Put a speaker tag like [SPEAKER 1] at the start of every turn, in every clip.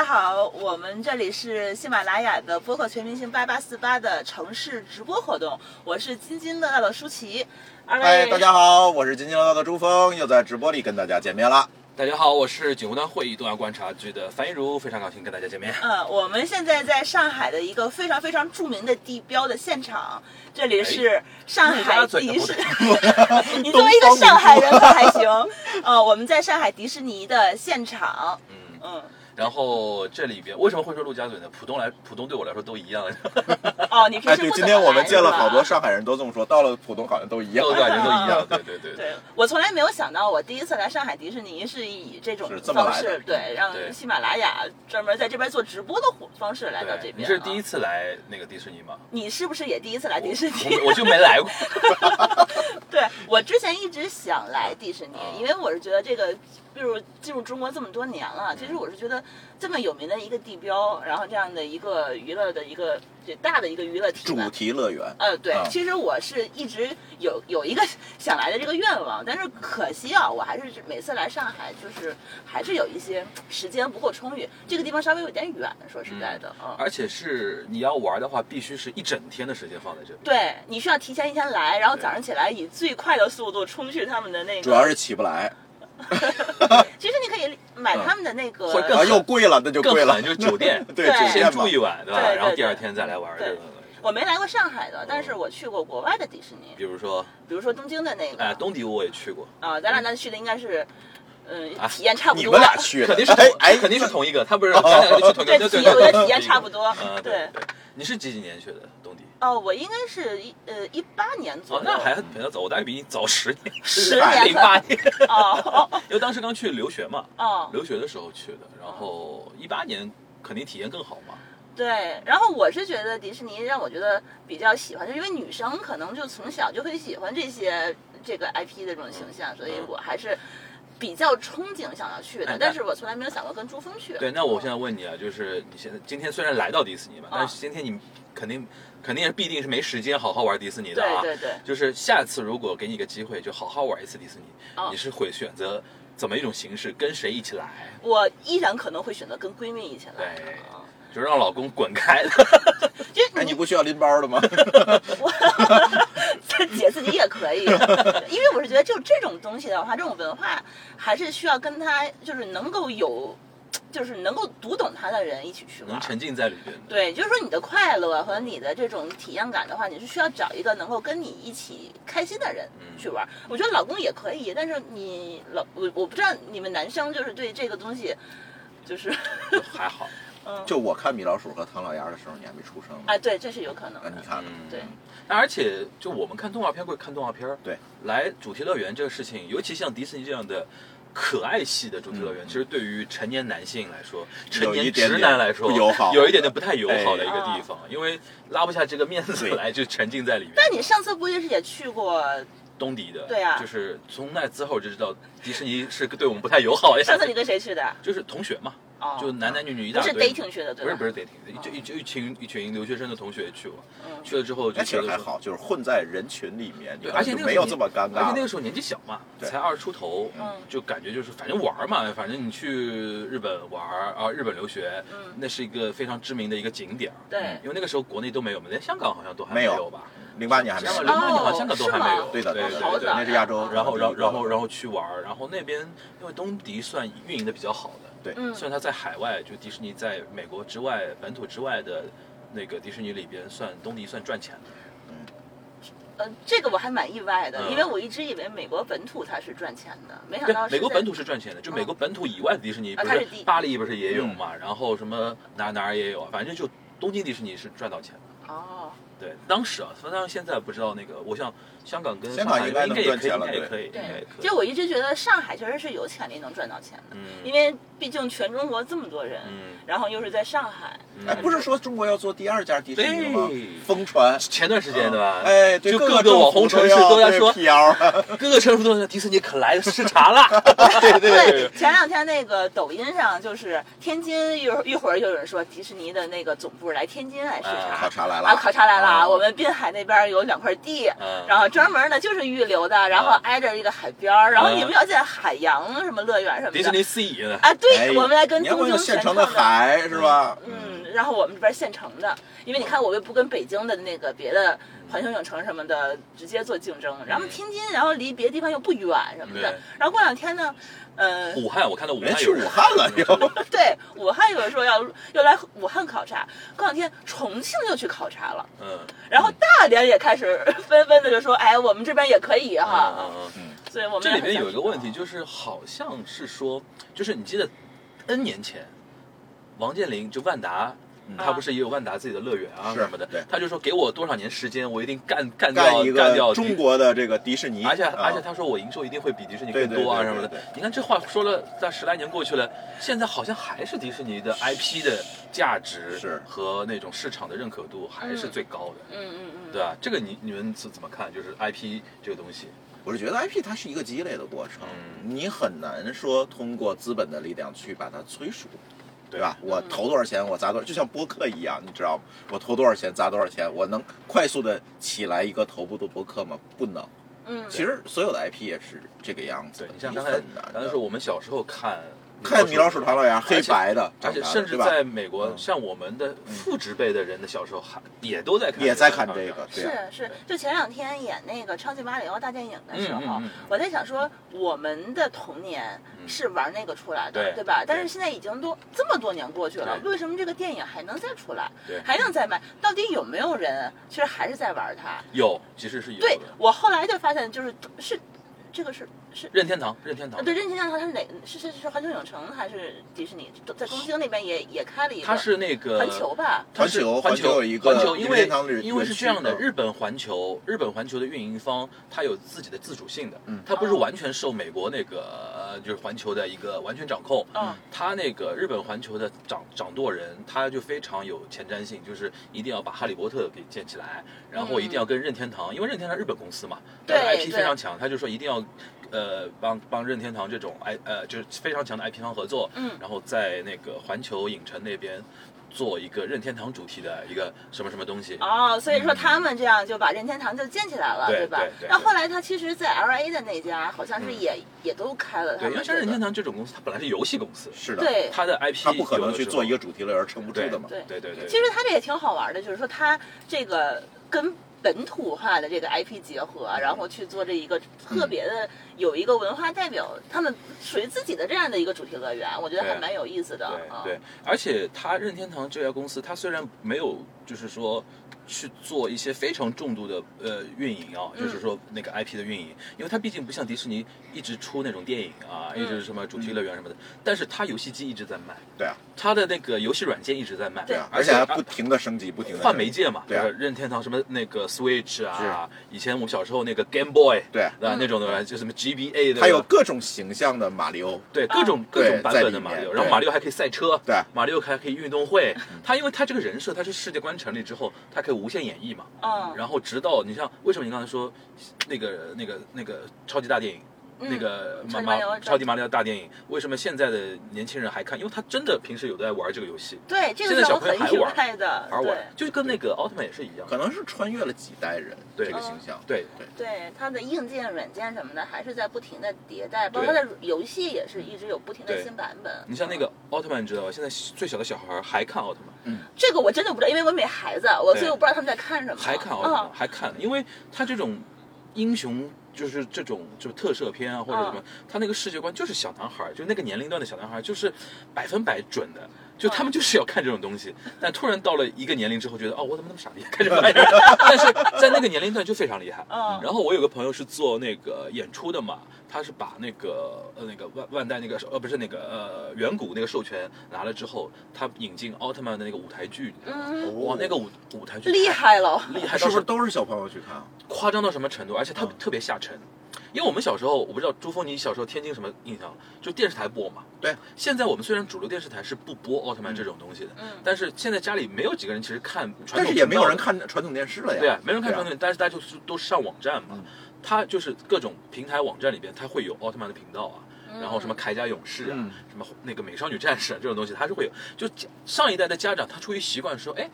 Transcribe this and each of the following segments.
[SPEAKER 1] 家好，我们这里是喜马拉雅的播客全明星八八四八的城市直播活动，我是津津乐道的舒淇。二位，
[SPEAKER 2] 嗨，大家好，我是津津乐道的朱峰，又在直播里跟大家见面了。
[SPEAKER 3] 大家好，我是锦湖端会议东亚观察局的樊一茹，非常高兴跟大家见面。
[SPEAKER 1] 嗯，我们现在在上海的一个非常非常著名的地标的现场，这里是上海迪士尼。你作为一个上海人可还行？呃，我们在上海迪士尼的现场。
[SPEAKER 3] 嗯
[SPEAKER 1] 嗯，
[SPEAKER 3] 然后这里边为什么会说陆家嘴呢？浦东来，浦东对我来说都一样。
[SPEAKER 1] 哦，你平
[SPEAKER 2] 哎，对，今天我们见了好多上海人都这么说，到了浦东好像都一样
[SPEAKER 3] 都。感觉都一样，对对对
[SPEAKER 1] 对我从来没有想到，我第一次来上海迪士尼是以这种方式，对，让喜马拉雅专门在这边做直播的方式来到这，边。
[SPEAKER 3] 你是第一
[SPEAKER 1] 啊，
[SPEAKER 3] 次来那个迪士尼吗？
[SPEAKER 1] 你是不是也第一次来迪士尼？
[SPEAKER 3] 我我就没来过。
[SPEAKER 1] 对我之前一直想来迪士尼
[SPEAKER 3] 啊，
[SPEAKER 1] 因为我是觉得这个，比如进入中国这么多年了，其实我是觉得这么有名的一个地标，然后这样的一个娱乐的一个这大的一个娱乐体
[SPEAKER 2] 主。题乐园，
[SPEAKER 1] 呃，对，
[SPEAKER 2] 啊
[SPEAKER 1] 其实我是一直有有一个想来的这个愿望，但是可惜啊，我还是每次来上海，就是还是有一些时间不够充裕，这个地方稍微有点远，说实在的，嗯。
[SPEAKER 3] 而且是你要玩的话，必须是一整天的时间放在这里。
[SPEAKER 1] 对你需要提前一天来，然后早上起来以最快的速度冲去他们的那个。
[SPEAKER 2] 主要是起不来，
[SPEAKER 1] 其实你可以买他们的那个，
[SPEAKER 3] 会更
[SPEAKER 2] 啊，又贵了，那就贵了，
[SPEAKER 3] 就是酒店，
[SPEAKER 2] 对
[SPEAKER 1] 对
[SPEAKER 3] 先
[SPEAKER 2] 酒店
[SPEAKER 3] 住一晚，对吧？
[SPEAKER 1] 对对
[SPEAKER 3] 然后第二天再来玩
[SPEAKER 1] 对
[SPEAKER 3] 这个。
[SPEAKER 1] 我没来过上海的，但是我去过国外的迪士尼，
[SPEAKER 3] 比如说，
[SPEAKER 1] 比如说东京的那个。
[SPEAKER 3] 哎，东迪我也去过，
[SPEAKER 1] 啊，咱俩那去的应该是，嗯，
[SPEAKER 3] 啊
[SPEAKER 1] 体验差不多。
[SPEAKER 2] 你们俩去，
[SPEAKER 3] 肯定是同
[SPEAKER 2] 哎哎，
[SPEAKER 3] 肯定是同一个，他不是咱俩就去同一
[SPEAKER 1] 对
[SPEAKER 3] 个，对
[SPEAKER 1] 体验，我觉得
[SPEAKER 3] 对
[SPEAKER 1] 体验差不多。
[SPEAKER 3] 嗯，
[SPEAKER 1] 对
[SPEAKER 3] 对。你是几几年去的东迪？
[SPEAKER 1] 哦，我应该是一呃一八年左
[SPEAKER 3] 哦，
[SPEAKER 1] 右。
[SPEAKER 3] 那还比较早，我大概比你早十年，
[SPEAKER 1] 十年
[SPEAKER 3] 零八年，
[SPEAKER 1] 哦
[SPEAKER 3] 因为当时刚去留学嘛，
[SPEAKER 1] 哦，
[SPEAKER 3] 留学的时候去的，然后一八年肯定体验更好嘛。
[SPEAKER 1] 对。然后我是觉得迪士尼让我觉得比较喜欢，就因为女生可能就从小就会喜欢这些这个 IP 的这种形象，所以我还是比较憧憬想要去的
[SPEAKER 3] 哎。
[SPEAKER 1] 但是我从来没有想过跟珠峰去。
[SPEAKER 3] 对，那我现在问你啊，就是你现在今天虽然来到迪士尼嘛，
[SPEAKER 1] 啊
[SPEAKER 3] 但是今天你肯定肯定是必定是没时间好好玩迪士尼的啊。
[SPEAKER 1] 对对对。
[SPEAKER 3] 就是下次如果给你一个机会，就好好玩一次迪士尼，
[SPEAKER 1] 哦
[SPEAKER 3] 你是会选择怎么一种形式，跟谁一起来？
[SPEAKER 1] 我依然可能会选择跟闺蜜一起来。
[SPEAKER 3] 就让老公滚开。
[SPEAKER 1] 就是
[SPEAKER 2] 哎，你不需要拎包的吗？
[SPEAKER 1] 我 姐自己也可以，因为我是觉得就这种东西的话，这种文化还是需要跟他就是能够有，就是能够读懂他的人一起去玩
[SPEAKER 3] 能。沉浸在里边。
[SPEAKER 1] 对，就是说你的快乐和你的这种体验感的话，你是需要找一个能够跟你一起开心的人
[SPEAKER 3] 嗯
[SPEAKER 1] 去玩。我觉得老公也可以，但是你老我我不知道你们男生就是对这个东西，就是
[SPEAKER 3] 还好。
[SPEAKER 1] 嗯，
[SPEAKER 2] 就我看米老鼠和唐老鸭的时候，你还没出生呢。
[SPEAKER 1] 哎，对，这是有可能
[SPEAKER 2] 啊，
[SPEAKER 1] 的。
[SPEAKER 2] 你看看，
[SPEAKER 3] 嗯，
[SPEAKER 1] 对。
[SPEAKER 3] 那而且就我们看动画片会看动画片儿，
[SPEAKER 2] 对，
[SPEAKER 3] 来主题乐园这个事情，尤其像迪士尼这样的可爱系的主题乐园，
[SPEAKER 2] 嗯
[SPEAKER 3] 其实对于成年男性来说，
[SPEAKER 2] 有
[SPEAKER 3] 成年
[SPEAKER 2] 一点
[SPEAKER 3] 直男来说
[SPEAKER 2] 不友好
[SPEAKER 3] 有一点点不太友好的一个
[SPEAKER 1] 哎
[SPEAKER 3] 地方，因为拉不下这个面子
[SPEAKER 2] 对
[SPEAKER 3] 来，就沉浸在里面。
[SPEAKER 1] 但你上次不也是也去过？
[SPEAKER 3] 东迪的，
[SPEAKER 1] 对啊
[SPEAKER 3] 就是从那之后就知道迪士尼是对我们不太友好呀。
[SPEAKER 1] 上次你跟谁去的？
[SPEAKER 3] 就是同学嘛，
[SPEAKER 1] 哦，
[SPEAKER 3] 就男男女女一大堆不是
[SPEAKER 1] ，dating 去的，对？
[SPEAKER 3] 不是不是 dating，就一就一群一群留学生的同学去过，
[SPEAKER 1] 嗯
[SPEAKER 3] 去了之后就觉得
[SPEAKER 2] 还好，就是混在人群里面，
[SPEAKER 3] 对，而且那个时候
[SPEAKER 2] 没有这么尴尬
[SPEAKER 3] 而且那。个时候年纪小嘛，
[SPEAKER 2] 对
[SPEAKER 3] 才二十出头，
[SPEAKER 1] 嗯
[SPEAKER 3] 就感觉就是反正玩嘛，反正你去日本玩啊，日本留学，
[SPEAKER 1] 嗯
[SPEAKER 3] 那是一个非常知名的一个景点。
[SPEAKER 1] 对
[SPEAKER 3] 因为那个时候国内都没有嘛，连香港好像都还
[SPEAKER 2] 没有
[SPEAKER 3] 有吧？
[SPEAKER 2] 零八年还没
[SPEAKER 3] 香港
[SPEAKER 2] 有
[SPEAKER 3] 零八年好像
[SPEAKER 1] 哦
[SPEAKER 3] 香港都还没有。
[SPEAKER 2] 对的，
[SPEAKER 3] 对
[SPEAKER 2] 对对，那是亚洲。
[SPEAKER 3] 然后，然后，然后，然
[SPEAKER 2] 后
[SPEAKER 3] 后去玩，然后那边因为东迪算运营的比较好的，
[SPEAKER 2] 对。
[SPEAKER 1] 嗯。
[SPEAKER 3] 虽然它在海外，就迪士尼在美国之外、本土之外的那个迪士尼里边，算东迪算赚钱的。
[SPEAKER 1] 呃，这个我还蛮意外的，
[SPEAKER 3] 嗯。
[SPEAKER 1] 因为我一直以为美国本土它是赚钱的，没想到，是
[SPEAKER 3] 美国本土是赚钱的，就美国本土以外的迪士尼，不是
[SPEAKER 1] 啊它是
[SPEAKER 3] 巴黎不是也有嘛，然后什么哪哪儿也有，反正就东京迪士尼是赚到钱的。
[SPEAKER 1] 哦，
[SPEAKER 3] 对，当时啊，当然现在不知道那个，我想香港跟
[SPEAKER 2] 香港
[SPEAKER 3] 海
[SPEAKER 2] 应该
[SPEAKER 3] 也可以，
[SPEAKER 2] 赚钱了
[SPEAKER 3] 该也可以，应
[SPEAKER 1] 对。其实我一直觉得上海确实是有潜力能赚到钱的，
[SPEAKER 3] 嗯，
[SPEAKER 1] 因为毕竟全中国这么多人，
[SPEAKER 3] 嗯，
[SPEAKER 1] 然后又是在上海，
[SPEAKER 3] 嗯。
[SPEAKER 2] 哎，不是说中国要做第二家迪士尼了吗？疯传，
[SPEAKER 3] 前段时间对吧？
[SPEAKER 2] 哎，对，
[SPEAKER 3] 就
[SPEAKER 2] 各
[SPEAKER 3] 各个网红城市都在说，
[SPEAKER 2] 辟谣，
[SPEAKER 3] 各个城市都在说迪士尼可来视察了。
[SPEAKER 2] 对对对，
[SPEAKER 1] 对，前两天那个抖音上就是天津一会儿一会儿又有人说迪士尼的那个总部来天津来视察，
[SPEAKER 2] 考察来了。
[SPEAKER 1] 啊，考察来了，吧？
[SPEAKER 2] 哦
[SPEAKER 1] 我们滨海那边有两块地，
[SPEAKER 3] 嗯
[SPEAKER 1] 然后专门呢就是预留的，然后
[SPEAKER 3] 啊
[SPEAKER 1] 挨着一个海边儿，然后
[SPEAKER 3] 嗯
[SPEAKER 1] 你们要建海洋什么乐园什么的。
[SPEAKER 3] 迪士尼 Sea？
[SPEAKER 1] 啊，对，
[SPEAKER 2] 哎
[SPEAKER 1] 我们来跟东京
[SPEAKER 2] 现成的海是吧？
[SPEAKER 1] 嗯，然后我们这边现成的，因为你看，我又不跟北京的那个别的环球影城什么的直接做竞争，然后天津，然后离别的地方又不远什么的，然后过两天呢，呃，
[SPEAKER 3] 武汉，我看到武汉去
[SPEAKER 2] 武汉了又。
[SPEAKER 1] 对，武汉有人说要要来武汉考察，过两天重庆又去考察了，
[SPEAKER 3] 嗯，
[SPEAKER 1] 然后大连也开始 纷纷的就说，哎，我们这边也可以哈，
[SPEAKER 3] 嗯嗯嗯
[SPEAKER 1] 所以我们
[SPEAKER 3] 这里面有一个问题，就是好像是说，就是你记得 N 年前，王健林就万达。他不是也有万达自己的乐园啊什么的
[SPEAKER 2] 对？
[SPEAKER 3] 他就说给我多少年时间，我一定干干掉干掉
[SPEAKER 2] 个中国的这个迪士尼，
[SPEAKER 3] 而且
[SPEAKER 2] 啊
[SPEAKER 3] 而且他说我营收一定会比迪士尼更多啊什么的。你看这话说了，在十来年过去了，现在好像还是迪士尼的 IP 的价值
[SPEAKER 2] 是
[SPEAKER 3] 和那种市场的认可度还是最高的，
[SPEAKER 1] 嗯嗯嗯，
[SPEAKER 3] 对吧？这个你你们怎怎么看？就是 IP 这个东西，
[SPEAKER 2] 我是觉得 IP 它是一个积累的过程，
[SPEAKER 3] 嗯
[SPEAKER 2] 你很难说通过资本的力量去把它催熟，对吧？
[SPEAKER 1] 嗯
[SPEAKER 2] 我投多少钱，我砸多少，就像播客一样，你知道吗？我投多少钱，砸多少钱，我能快速的起来一个头部的播客吗？不能。
[SPEAKER 1] 嗯，
[SPEAKER 2] 其实所有的 IP 也是这个样子
[SPEAKER 3] 对，你像刚才
[SPEAKER 2] 很难的
[SPEAKER 3] 刚才说我们小时候看
[SPEAKER 2] 看米老鼠唐老鸭，黑白的，
[SPEAKER 3] 而且甚至在美国，
[SPEAKER 2] 嗯
[SPEAKER 3] 像我们的父职辈的人的小时候还也都在看，
[SPEAKER 2] 也在看这个，
[SPEAKER 1] 是是，就前两天演那个《超级马里奥大电影》的时候，我在想说，我们的童年是玩那个出来的，
[SPEAKER 3] 对
[SPEAKER 1] 吧？但是现在已经都这么多年过去了，为什么这个电影还能再出来，还能再卖？到底有没有人其实还是在玩它？
[SPEAKER 3] 有，其实是有
[SPEAKER 1] 对。我后来就发现，就是是这个是是。
[SPEAKER 3] 任天堂，任天堂
[SPEAKER 1] 呃，对，任天堂它是哪？是是是环球影城还是迪士尼？在东京那边也也开了一个。
[SPEAKER 3] 它是那个
[SPEAKER 1] 环球吧？
[SPEAKER 3] 它是
[SPEAKER 2] 环球
[SPEAKER 3] 环
[SPEAKER 2] 环球有一个
[SPEAKER 3] 环球，因为因为是这样的，日本环球，日本环球的运营方它有自己的自主性的，
[SPEAKER 2] 嗯
[SPEAKER 3] 它不是
[SPEAKER 1] 哦
[SPEAKER 3] 完全受美国那个呃就是环球的一个完全掌控，
[SPEAKER 1] 嗯
[SPEAKER 3] 他那个日本环球的掌掌舵人，他就非常有前瞻性，就是一定要把哈利波特给建起来，然后一定要跟任天堂，因为任天堂日本公司嘛，
[SPEAKER 1] 对
[SPEAKER 3] 它的 IP 非常强，他就说一定要。呃，帮帮任天堂这种 I 呃就是非常强的 IP 方合作，
[SPEAKER 1] 嗯
[SPEAKER 3] 然后在那个环球影城那边做一个任天堂主题的一个什么什么东西，
[SPEAKER 1] 哦，所以说他们这样就把任天堂就建起来了，
[SPEAKER 3] 对
[SPEAKER 1] 吧
[SPEAKER 3] 对对？
[SPEAKER 1] 那后来他其实，在 L A 的那家好像是也、也都开了
[SPEAKER 3] 对，因为像任天堂这种公司，它本来是游戏公司，
[SPEAKER 2] 是的，
[SPEAKER 1] 对
[SPEAKER 3] 它的 IP
[SPEAKER 2] 它不可能去做一个主题乐园撑不住的嘛。
[SPEAKER 1] 对
[SPEAKER 3] 对对对，
[SPEAKER 1] 其实它这也挺好玩的，就是说它这个跟本土化的这个 IP 结合，然后去做这一个特别的、有一个文化代表，他们属于自己的这样的一个主题乐园，我觉得还蛮有意思的。对
[SPEAKER 3] 对对，而且它任天堂这家公司，它虽然没有就是说去做一些非常重度的呃运营啊，
[SPEAKER 1] 嗯。
[SPEAKER 3] 就是说那个 IP 的运营，因为它毕竟不像迪士尼一直出那种电影啊，
[SPEAKER 1] 嗯。
[SPEAKER 3] 一直什么主题乐园什么的，但是它游戏机一直在卖，
[SPEAKER 2] 对啊，
[SPEAKER 3] 它的那个游戏软件一直在卖，
[SPEAKER 2] 对。啊，
[SPEAKER 3] 而且
[SPEAKER 2] 还不停的升级，不停的
[SPEAKER 3] 换媒介嘛，
[SPEAKER 2] 对。啊
[SPEAKER 3] 就是任天堂什么那个 Switch 啊，以前我们小时候那个 Game Boy，
[SPEAKER 2] 对。
[SPEAKER 3] 吧？
[SPEAKER 1] 嗯。
[SPEAKER 3] 那种的，就什么 GBA 的，
[SPEAKER 2] 还有各种形象的马里奥，
[SPEAKER 3] 对各种各种版本的马里奥，然后马里奥还可以赛车，
[SPEAKER 2] 对。
[SPEAKER 3] 马里奥还可以运动会。他因为他这个人设，他是世界观成立之后，它可以无限演绎嘛。
[SPEAKER 1] 嗯，
[SPEAKER 3] 然后直到你像为什么你刚才说那个那个那个超级大电影？
[SPEAKER 1] 嗯
[SPEAKER 3] 那个马
[SPEAKER 1] 超级马里奥
[SPEAKER 3] 马超级马里奥大电影，为什么现在的年轻人还看？因为他真的平时有在玩这个游戏，
[SPEAKER 1] 对，这
[SPEAKER 3] 现在小
[SPEAKER 1] 个是我很意
[SPEAKER 3] 朋友还玩
[SPEAKER 1] 外的。
[SPEAKER 3] 而玩
[SPEAKER 1] 对，
[SPEAKER 3] 就跟那个奥特曼也是一样。
[SPEAKER 2] 可能是穿越了几代人
[SPEAKER 3] 对
[SPEAKER 2] 这个形象。
[SPEAKER 3] 对
[SPEAKER 2] 对，
[SPEAKER 1] 对它的硬件、软件什么的，还是在不停的迭代，包括它的游戏也是一直有不停的新版本。
[SPEAKER 3] 你像那个奥特曼，你知道吧？现在最小的小孩还看奥特曼，嗯
[SPEAKER 1] 这个我真的不知道，因为我没孩子，我所以我不知道他们在看什么。
[SPEAKER 3] 还看奥特曼，
[SPEAKER 1] 嗯
[SPEAKER 3] 还看，因为他这种英雄就是这种就特摄片啊或者什么
[SPEAKER 1] 嗯，
[SPEAKER 3] 他那个世界观就是小男孩，就那个年龄段的小男孩，就是百分百准的。就他们就是要看这种东西，但突然到了一个年龄之后，觉得哦，我怎么那么傻逼，开始拍。但是在那个年龄段就非常厉害。
[SPEAKER 1] 嗯
[SPEAKER 3] 然后我有个朋友是做那个演出的嘛，他是把那个呃那个万万代那个呃不是那个呃远古那个授权拿了之后，他引进奥特曼的那个舞台剧，
[SPEAKER 1] 嗯，
[SPEAKER 3] 哇，那个舞舞台剧
[SPEAKER 1] 厉害了。
[SPEAKER 3] 厉害
[SPEAKER 2] 是不是都是小朋友去看啊？
[SPEAKER 3] 夸张到什么程度？而且特、
[SPEAKER 2] 嗯
[SPEAKER 3] 特别下沉。因为我们小时候，我不知道朱峰，你小时候天津什么印象？就电视台播嘛。
[SPEAKER 2] 对。
[SPEAKER 3] 现在我们虽然主流电视台是不播奥特曼这种东西的，
[SPEAKER 1] 嗯
[SPEAKER 3] 但是现在家里没有几个人其实看传统，
[SPEAKER 2] 但是也没有人。看传统电视了呀。
[SPEAKER 3] 对啊，没人看传统，但是大家就是都上网站嘛。
[SPEAKER 2] 嗯
[SPEAKER 3] 它就是各种平台网站里边，它会有奥特曼的频道啊，
[SPEAKER 1] 嗯
[SPEAKER 3] 然后什么铠甲勇士啊，
[SPEAKER 2] 嗯
[SPEAKER 3] 什么那个美少女战士啊这种东西，它是会有。就上一代的家长，他出于习惯说，哎，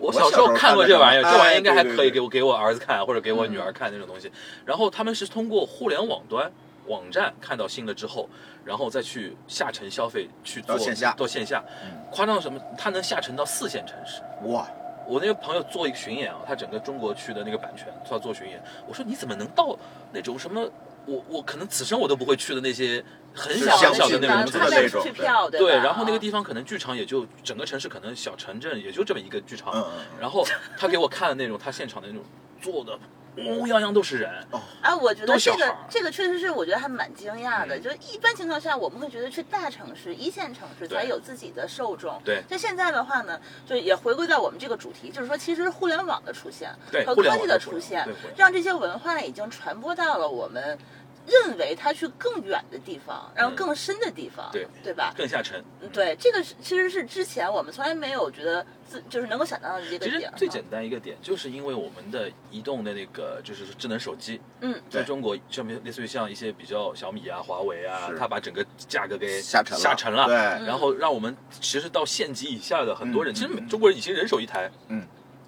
[SPEAKER 3] 我小时候看过这玩意儿，这玩意儿应该还可以给
[SPEAKER 2] 我。
[SPEAKER 3] 给我儿子看或者给我女儿看那种东西。然后他们是通过互联网端网站看到新的之后，然后再去下沉消费去做
[SPEAKER 2] 到线下
[SPEAKER 3] 做线下，夸张到什么？他能下沉到四线城市。
[SPEAKER 2] 哇！
[SPEAKER 3] 我那个朋友做一个巡演啊，他整个中国区的那个版权，他做巡演。我说你怎么能到那种什么？我我可能此生我都不会去的那些很小很小的那种
[SPEAKER 2] 那种
[SPEAKER 1] 对
[SPEAKER 3] 对，然后那个地方可能剧场也就整个城市可能小城镇也就这么一个剧场，
[SPEAKER 2] 嗯
[SPEAKER 3] 然后他给我看的那种他现场的那种做的。乌泱泱都是人
[SPEAKER 2] 哦，
[SPEAKER 1] 哎，我觉得这个这个确实是，我觉得还蛮惊讶的。就是一般情况下，我们会觉得去大城市、一线城市才有自己的受众。
[SPEAKER 3] 对，
[SPEAKER 1] 像现在的话呢，就也回归到我们这个主题，就是说，其实互联网的出现
[SPEAKER 3] 和
[SPEAKER 1] 科技的出现，让这些文化已经传播到了我们。认为他去更远的地方，然后更深的地方，
[SPEAKER 3] 对
[SPEAKER 1] 对吧？
[SPEAKER 3] 更下沉。
[SPEAKER 1] 对，这个是其实是之前我们从来没有觉得自就是能够想到的这个
[SPEAKER 3] 点。其实最简单一个点，就是因为我们的移动的那个就是智能手机，
[SPEAKER 1] 嗯，
[SPEAKER 3] 在中国像类似于像一些比较小米啊、华为啊，它把整个价格给
[SPEAKER 2] 下沉
[SPEAKER 3] 下沉了，
[SPEAKER 2] 对，
[SPEAKER 3] 然后让我们其实到县级以下的很多人，其实中国人已经人手一台，
[SPEAKER 2] 嗯。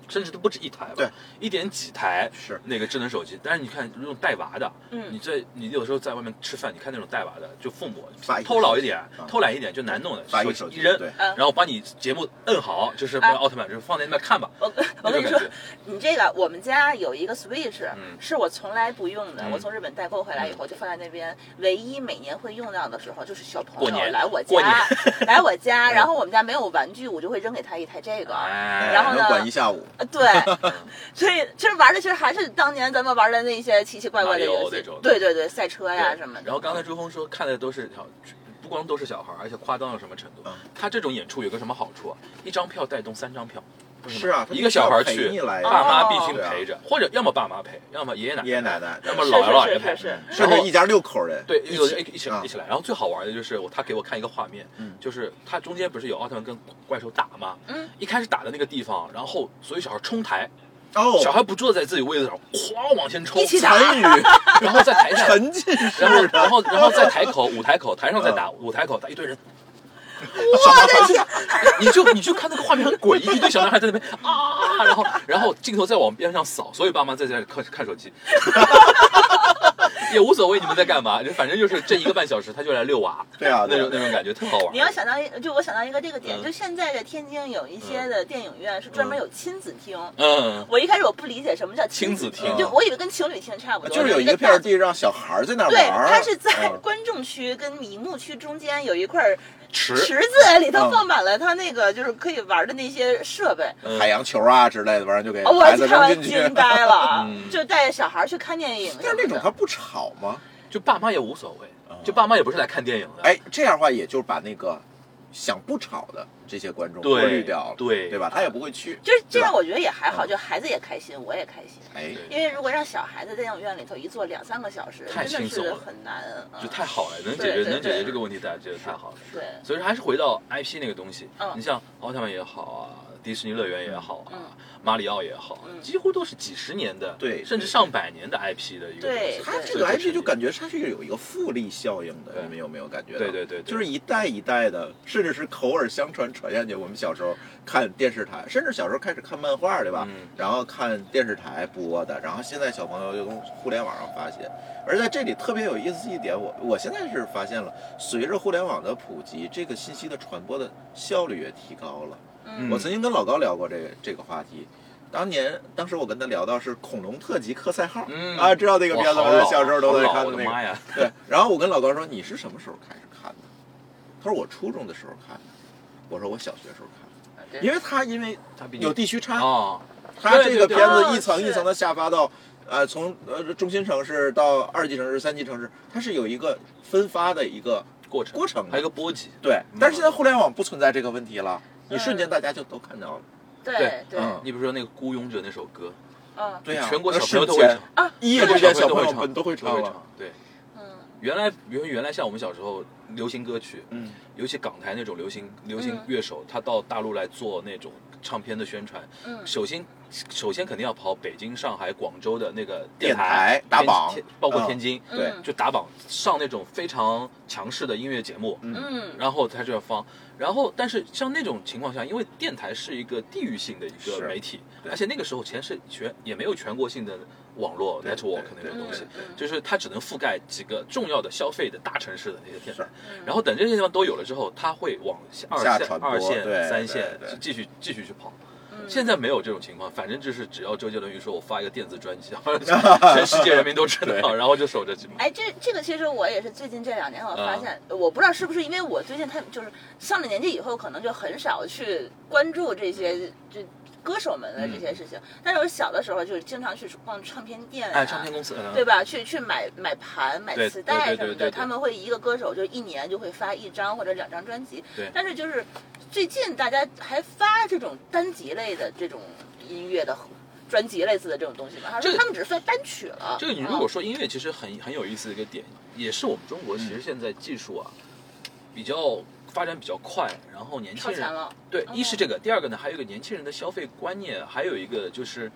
[SPEAKER 3] 甚至都不止一台吧，
[SPEAKER 2] 对，
[SPEAKER 3] 一点几台
[SPEAKER 2] 是
[SPEAKER 3] 那个智能手机。但是你看用带娃的，
[SPEAKER 1] 嗯，
[SPEAKER 3] 你在你有时候在外面吃饭，你看那种带娃的，就父母
[SPEAKER 2] 偷
[SPEAKER 3] 懒一点，偷懒一点就难弄的，
[SPEAKER 2] 手机
[SPEAKER 3] 一扔，
[SPEAKER 2] 对，
[SPEAKER 3] 然后把你节目摁好，就是奥特曼，就是放在那边看吧。
[SPEAKER 1] 我我跟你说，你这个我们家有一个 Switch，是我从来不用的，我从日本代购回来以后就放在那边，唯一每年会用到的时候就是小朋友来我家，来我家，然后我们家没有玩具，我就会扔给他一台这个，然后呢，
[SPEAKER 2] 管一下午，
[SPEAKER 1] 对。所以其实玩的其实还是当年咱们玩的那些奇奇怪怪的游戏，对对对，赛车呀什么的。
[SPEAKER 3] 然后刚才朱峰说看的都是，不光都是小孩，而且夸张到什么程度？他这种演出有个什么好处啊？一张票带动三张票。
[SPEAKER 2] 是啊，
[SPEAKER 3] 一个小孩去，爸妈必须陪着，或者要么爸妈陪，要么爷爷奶奶，
[SPEAKER 2] 爷爷奶奶，
[SPEAKER 3] 要么姥姥姥爷陪，
[SPEAKER 2] 甚至一家六口人，
[SPEAKER 3] 对，
[SPEAKER 2] 一起
[SPEAKER 3] 一起一起来。然后最好玩的就是他给我看一个画面，就是他中间不是有奥特曼跟怪兽打吗？
[SPEAKER 1] 嗯，
[SPEAKER 3] 一开始打的那个地方，然后所有小孩冲台。
[SPEAKER 2] 哦，
[SPEAKER 3] 小孩不坐在自己位子上，哐往前冲，
[SPEAKER 2] 参与，
[SPEAKER 3] 然后在台上
[SPEAKER 2] 沉浸式，
[SPEAKER 3] 然后然后然后在台口舞台口台上再打舞台口打一堆人，
[SPEAKER 1] 我的天，
[SPEAKER 3] 你就你就看那个画面很诡异，一堆小男孩在那边啊，然后然后镜头再往边上扫，所以爸妈在在看看手机。也无所谓你们在干嘛，就反正就是这一个半小时，他就来遛娃，
[SPEAKER 2] 对啊，
[SPEAKER 3] 那种那种感觉特好玩。
[SPEAKER 1] 你要想到一，就我想到一个这个点，就现在的天津有一些的电影院是专门有亲子厅。
[SPEAKER 3] 嗯，
[SPEAKER 1] 我一开始我不理解什么叫
[SPEAKER 3] 亲
[SPEAKER 1] 子
[SPEAKER 3] 厅，
[SPEAKER 1] 就我以为跟情侣厅差不多，
[SPEAKER 2] 就是有
[SPEAKER 1] 一
[SPEAKER 2] 个片地让小孩在那玩。
[SPEAKER 1] 对，它是在观众区跟荧幕区中间有一块
[SPEAKER 3] 池
[SPEAKER 1] 池子，里头放满了他那个就是可以玩的那些设备，
[SPEAKER 2] 海洋球啊之类的，完了就给
[SPEAKER 1] 孩
[SPEAKER 2] 子扔进
[SPEAKER 1] 去。惊呆了，就带小孩去看电影。
[SPEAKER 2] 但是那种他不吵吗？
[SPEAKER 3] 就爸妈也无所谓，就爸妈也不是来看电影的。
[SPEAKER 2] 哎，这样的话，也就把那个想不吵的这些观众过滤掉了，
[SPEAKER 3] 对
[SPEAKER 2] 对吧？他也不会去。
[SPEAKER 1] 就是这样，我觉得也还好，就孩子也开心，我也开心。
[SPEAKER 2] 哎，
[SPEAKER 1] 因为如果让小孩子在电影院里头一坐两三个小时，
[SPEAKER 3] 太轻松了，
[SPEAKER 1] 很难。
[SPEAKER 3] 就太好了，能解决能解决这个问题，大家觉得太好了。
[SPEAKER 1] 对，
[SPEAKER 3] 所以说还是回到 IP 那个东西。
[SPEAKER 1] 嗯，
[SPEAKER 3] 你像奥特曼也好啊。迪士尼乐园也好啊，马里奥也好，几乎都是几十年的，
[SPEAKER 2] 对，
[SPEAKER 3] 甚至上百年的 IP 的一个。
[SPEAKER 1] 对，
[SPEAKER 2] 它这个 IP 就感觉它是有一个复利效应的，你们有没有感觉？
[SPEAKER 3] 对对对，
[SPEAKER 2] 就是一代一代的，甚至是口耳相传传下去。我们小时候看电视台，甚至小时候开始看漫画，对吧？然后看电视台播的，然后现在小朋友就从互联网上发现。而在这里特别有意思一点，我我现在是发现了，随着互联网的普及，这个信息的传播的效率也提高了。我曾经跟老高聊过这个这个话题，当年当时我跟他聊到是《恐龙特级科赛号》，啊，知道那个片子吗？小时候都在看的那
[SPEAKER 3] 个。
[SPEAKER 2] 对，然后我跟老高说：“你是什么时候开始看的？”他说：“我初中的时候看的。”我说：“我小学时候看的。”因为他因为有地区差，他这个片子一层一层的下发到呃从呃中心城市到二级城市、三级城市，它是有一个分发的一个
[SPEAKER 3] 过程，
[SPEAKER 2] 过程
[SPEAKER 3] 还有个波及。
[SPEAKER 2] 对，但是现在互联网不存在这个问题了。你瞬间大家就都看到了，
[SPEAKER 1] 对对，
[SPEAKER 3] 你比如说那个《孤勇者》那首歌，
[SPEAKER 1] 嗯，
[SPEAKER 2] 对呀，
[SPEAKER 3] 全国小朋友都会唱
[SPEAKER 1] 啊，
[SPEAKER 2] 一夜之间小朋友
[SPEAKER 3] 们
[SPEAKER 2] 都会唱，
[SPEAKER 3] 对，
[SPEAKER 1] 嗯，
[SPEAKER 3] 原来原原来像我们小时候流行歌曲，
[SPEAKER 2] 嗯，
[SPEAKER 3] 尤其港台那种流行流行乐手，他到大陆来做那种唱片的宣传，
[SPEAKER 1] 嗯。
[SPEAKER 3] 首先首先肯定要跑北京、上海、广州的那个
[SPEAKER 2] 电
[SPEAKER 3] 台
[SPEAKER 2] 台打榜。
[SPEAKER 3] 包括
[SPEAKER 2] 嗯。
[SPEAKER 3] 天津，
[SPEAKER 2] 对。
[SPEAKER 1] 嗯
[SPEAKER 3] 就打榜上那种非常强势的音乐节目，
[SPEAKER 1] 嗯。
[SPEAKER 3] 然后他就要放。然后，但是像那种情况下，因为电台是一个地域性的一个媒体，
[SPEAKER 2] 对。
[SPEAKER 3] 而且那个时候前是全也没有全国性的网络 network 那种东西就是它只能覆盖几个重要的消费的大城市的那些电台
[SPEAKER 2] 是。
[SPEAKER 3] 然后等这些地方都有了之后，它会往下二线、
[SPEAKER 2] 下
[SPEAKER 3] 二线、三线继续继续去跑。
[SPEAKER 1] 嗯
[SPEAKER 3] 现在没有这种情况，反正就是只要周杰伦一说我发一个电子专辑，全世界人民都知道，然后就守着。
[SPEAKER 1] 哎，这这个其实我也是最近这两年我发现，我不知道是不是因为我最近太就是上了年纪以后，可能就很少去关注这些这歌手们的这些事情。但是我小的时候就是经常去逛唱片店、啊，
[SPEAKER 3] 哎，唱片公司，嗯
[SPEAKER 1] 对吧？去去买买盘、买磁带什么的，
[SPEAKER 3] 对对对对对
[SPEAKER 1] 他们会一个歌手就一年就会发一张或者两张专辑。
[SPEAKER 3] 对
[SPEAKER 1] 但是就是最近大家还发这种单集类的这种音乐的专辑类似的这种东西吗？他
[SPEAKER 3] 这个
[SPEAKER 1] 说他们只是算单曲了。
[SPEAKER 3] 这个你如果
[SPEAKER 1] 嗯
[SPEAKER 3] 说音乐，其实很很有意思的一个点，也是我们中国其实现在技术啊比较发展比较快，然后年轻人对，
[SPEAKER 1] 嗯。
[SPEAKER 3] 一是这个，第二个呢，还有一个年轻人的消费观念，还有一个就是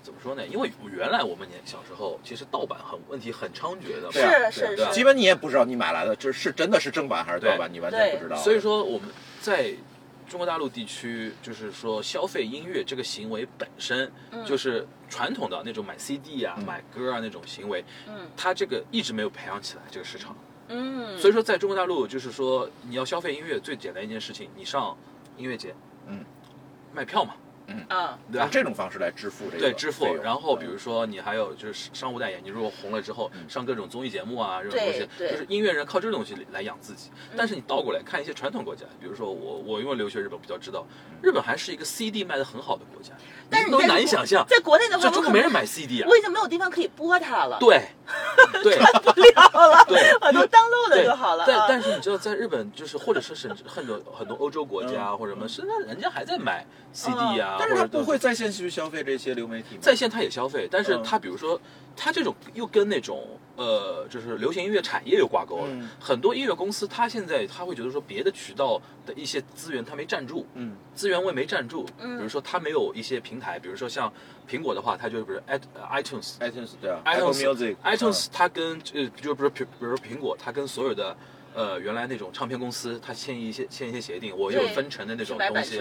[SPEAKER 3] 怎么说呢？因为原来我们年小时候其实盗版很问题很猖獗的，
[SPEAKER 2] 对啊
[SPEAKER 1] 是是
[SPEAKER 3] 对啊。
[SPEAKER 1] 是，
[SPEAKER 2] 基本你也不知道你买来的这是真的是正版还是盗版，你完全不知道。
[SPEAKER 3] 所以说我们在中国大陆地区，就是说消费音乐这个行为本身，
[SPEAKER 1] 嗯。
[SPEAKER 3] 就是传统的那种买 CD 啊、
[SPEAKER 2] 嗯。
[SPEAKER 3] 买歌啊那种行为，
[SPEAKER 1] 嗯。
[SPEAKER 3] 它这个一直没有培养起来这个市场。
[SPEAKER 1] 嗯，
[SPEAKER 3] 所以说，在中国大陆，就是说你要消费音乐最简单一件事情，你上音乐节，
[SPEAKER 2] 嗯，
[SPEAKER 3] 卖票嘛，
[SPEAKER 1] 啊，
[SPEAKER 3] 对吧？
[SPEAKER 2] 用？这种方式来支付这个
[SPEAKER 3] 对，支付然后比
[SPEAKER 2] 嗯
[SPEAKER 3] 如说你还有就是商务代言，你如果红了之后
[SPEAKER 2] 嗯。
[SPEAKER 3] 上各种综艺节目啊这种东西，
[SPEAKER 1] 对对。
[SPEAKER 3] 就是音乐人靠这种东西来养自己。但是你倒过来看一些传统国家，比如说我我因为留学日本比较知道，日本还是一个 CD 卖的很好的国家，都
[SPEAKER 1] 但是你都
[SPEAKER 3] 难以想象，
[SPEAKER 1] 在国内的话，
[SPEAKER 3] 中国没人买 CD 啊。
[SPEAKER 1] 我已经没有地方可以播它了，
[SPEAKER 3] 对，对，
[SPEAKER 1] 不了，
[SPEAKER 3] 对
[SPEAKER 1] 我都 download
[SPEAKER 3] 对
[SPEAKER 1] 就好了。
[SPEAKER 3] 但
[SPEAKER 1] 啊
[SPEAKER 3] 但是你知道，在日本就是或者是甚至很多很多欧洲国家或者什么，现在人家还在买 CD 啊，
[SPEAKER 2] 但是他不会在线去消费这些流媒体？
[SPEAKER 3] 在线他也消费，但是
[SPEAKER 2] 嗯
[SPEAKER 3] 他比如说他这种又跟那种呃就是流行音乐产业又挂钩了。
[SPEAKER 2] 嗯
[SPEAKER 3] 很多音乐公司他现在他会觉得说别的渠道的一些资源他没占住，
[SPEAKER 2] 嗯
[SPEAKER 3] 资源位没占住，
[SPEAKER 1] 嗯
[SPEAKER 3] 比如说他没有一些平台，比如说像苹果的话，它就不是 i iTunes。
[SPEAKER 2] ，iTunes 对啊
[SPEAKER 3] iTunes iTunes 它跟呃，就不是比比如说苹果，它跟所有的呃原来那种唱片公司，它签一些签一些协定，我有分成的那种东西。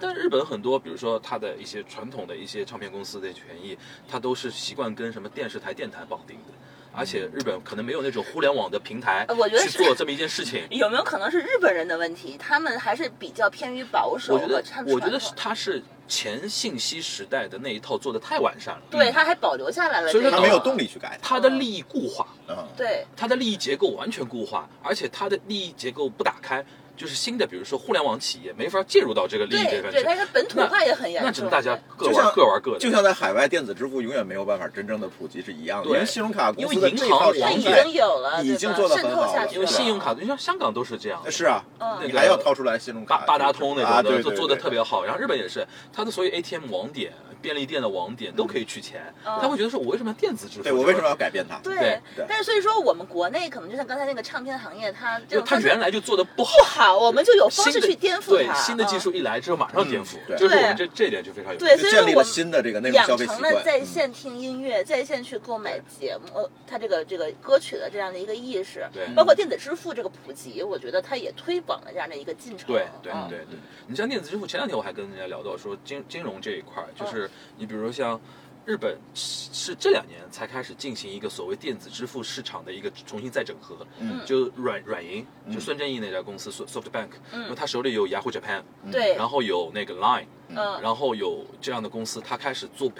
[SPEAKER 3] 但是日本很多，比如说它的一些传统的一些唱片公司的权益，它都是习惯跟什么电视台、电台绑定的，而且日本可能没有那种互联网的平台
[SPEAKER 1] 呃我觉得
[SPEAKER 3] 去做这么一件事情。
[SPEAKER 1] 有没有可能是日本人的问题？他们还是比较偏于保守
[SPEAKER 3] 我觉得我觉得是
[SPEAKER 1] 传统
[SPEAKER 3] 它是前信息时代的那一套做的太完善了，
[SPEAKER 1] 对，他还保留下来了，
[SPEAKER 3] 所以说
[SPEAKER 2] 他没有动力去改它。
[SPEAKER 3] 它的利益固化。
[SPEAKER 2] 嗯，
[SPEAKER 1] 对，
[SPEAKER 3] 他的利益结构完全固化，而且他的利益结构不打开，就是新的，比如说互联网企业没法介入到这个利益这份
[SPEAKER 1] 对对，但是本土化也很严重。
[SPEAKER 3] 那只能大家各
[SPEAKER 2] 就像
[SPEAKER 3] 玩各玩各的。
[SPEAKER 2] 就像在海外电子支付永远没有办法真正的普及是一样的，
[SPEAKER 3] 对
[SPEAKER 2] 因为信用卡公司
[SPEAKER 3] 因为银
[SPEAKER 2] 的这套
[SPEAKER 3] 行
[SPEAKER 1] 它已经有了，
[SPEAKER 2] 已经做得很好
[SPEAKER 1] 透下去了。
[SPEAKER 3] 因为信用卡，就像香港都是这样，
[SPEAKER 2] 是啊，
[SPEAKER 1] 嗯
[SPEAKER 2] 你还要掏出来信用卡，
[SPEAKER 3] 八八达通那
[SPEAKER 2] 啊，
[SPEAKER 3] 种的，做做的特别好。然后日本也是，它的所有 ATM 网点、便利店的网点都可以取钱，
[SPEAKER 1] 嗯
[SPEAKER 3] 他会觉得说，我为什么要电子支付？
[SPEAKER 2] 对我为什么要改变它？
[SPEAKER 1] 对但是所以说我们国内可能就像刚才那个唱片行业，它
[SPEAKER 3] 就它原来就做的不好
[SPEAKER 1] 不。好，我们就有方式去颠覆它。
[SPEAKER 3] 对新的技
[SPEAKER 1] 嗯
[SPEAKER 3] 术一来之后，马上颠覆
[SPEAKER 2] 嗯，对
[SPEAKER 3] 就是我们这这一点就非常有意思
[SPEAKER 1] 对，所以
[SPEAKER 2] 建立了
[SPEAKER 1] 说我们
[SPEAKER 2] 新的这个那种
[SPEAKER 1] 养
[SPEAKER 2] 消费习惯。
[SPEAKER 1] 成了在
[SPEAKER 2] 嗯
[SPEAKER 1] 线听音乐、在线去购买节目，呃它这个这个歌曲的这样的一个意识，
[SPEAKER 3] 对
[SPEAKER 1] 包括电子支付这个普及，我觉得它也推广了这样的一个进程。
[SPEAKER 3] 对对
[SPEAKER 1] 嗯
[SPEAKER 3] 对对，你像电子支付，前两天我还跟人家聊到说金金融这一块儿，就是你比如说像日本是是这两年才开始进行一个所谓电子支付市场的一个重新再整合，
[SPEAKER 2] 嗯。
[SPEAKER 3] 就软软银，就
[SPEAKER 2] 嗯。
[SPEAKER 3] 孙正义那家公司 Soft- SoftBank，
[SPEAKER 1] 嗯。
[SPEAKER 3] 因为他手里有 Yahoo Japan，
[SPEAKER 1] 对，
[SPEAKER 3] 然后有那个 Line，
[SPEAKER 1] 嗯，
[SPEAKER 3] 然后有这样的公司，他开始做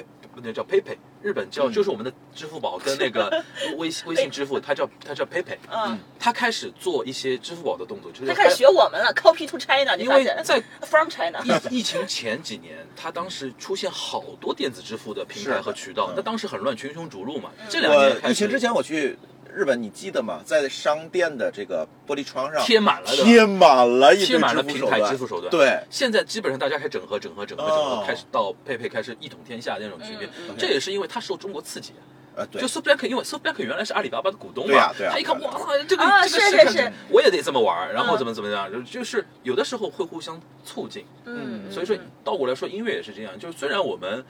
[SPEAKER 3] 那叫 PayPay，日本叫
[SPEAKER 2] 嗯。
[SPEAKER 3] 就是我们的支付宝跟那个 微微信支付，它叫它叫 PayPay，
[SPEAKER 1] 嗯，
[SPEAKER 3] 他开始做一些支付宝的动作，就是
[SPEAKER 1] 他开始学我们了，copy to China，
[SPEAKER 3] 因为
[SPEAKER 1] 发现
[SPEAKER 3] 在
[SPEAKER 1] from China，
[SPEAKER 3] 疫疫情前几年，它当时出现好多电子支付的平台和渠道
[SPEAKER 2] 嗯，
[SPEAKER 3] 那当时很乱，群雄逐鹿嘛。这两年
[SPEAKER 2] 疫情之前我去日本，你记得吗？在商店的这个玻璃窗上
[SPEAKER 3] 贴满了的，
[SPEAKER 2] 贴满了一堆
[SPEAKER 3] 贴满了
[SPEAKER 2] 支付
[SPEAKER 3] 平台
[SPEAKER 2] 手段
[SPEAKER 3] 支付手段。，
[SPEAKER 2] 对，
[SPEAKER 3] 现在基本上大家开始整合、整合、整合、整
[SPEAKER 2] 哦
[SPEAKER 3] 合，开始到佩佩开始一统天下那种局面
[SPEAKER 1] 嗯嗯。
[SPEAKER 3] 这也是因为它受中国刺激，
[SPEAKER 2] 呃，对
[SPEAKER 3] 就 SoftBank，因为 SoftBank 原来是阿里巴巴的股东嘛，
[SPEAKER 2] 对啊对啊
[SPEAKER 3] 他一看，哇操，这个
[SPEAKER 1] 啊
[SPEAKER 3] 这个
[SPEAKER 1] 是是是
[SPEAKER 3] 我也得这么玩，然后
[SPEAKER 1] 嗯
[SPEAKER 3] 怎么怎么样，就就是有的时候会互相促进。
[SPEAKER 1] 嗯，
[SPEAKER 3] 所以说
[SPEAKER 1] 嗯
[SPEAKER 3] 倒过来说，音乐也是这样，就是虽然我们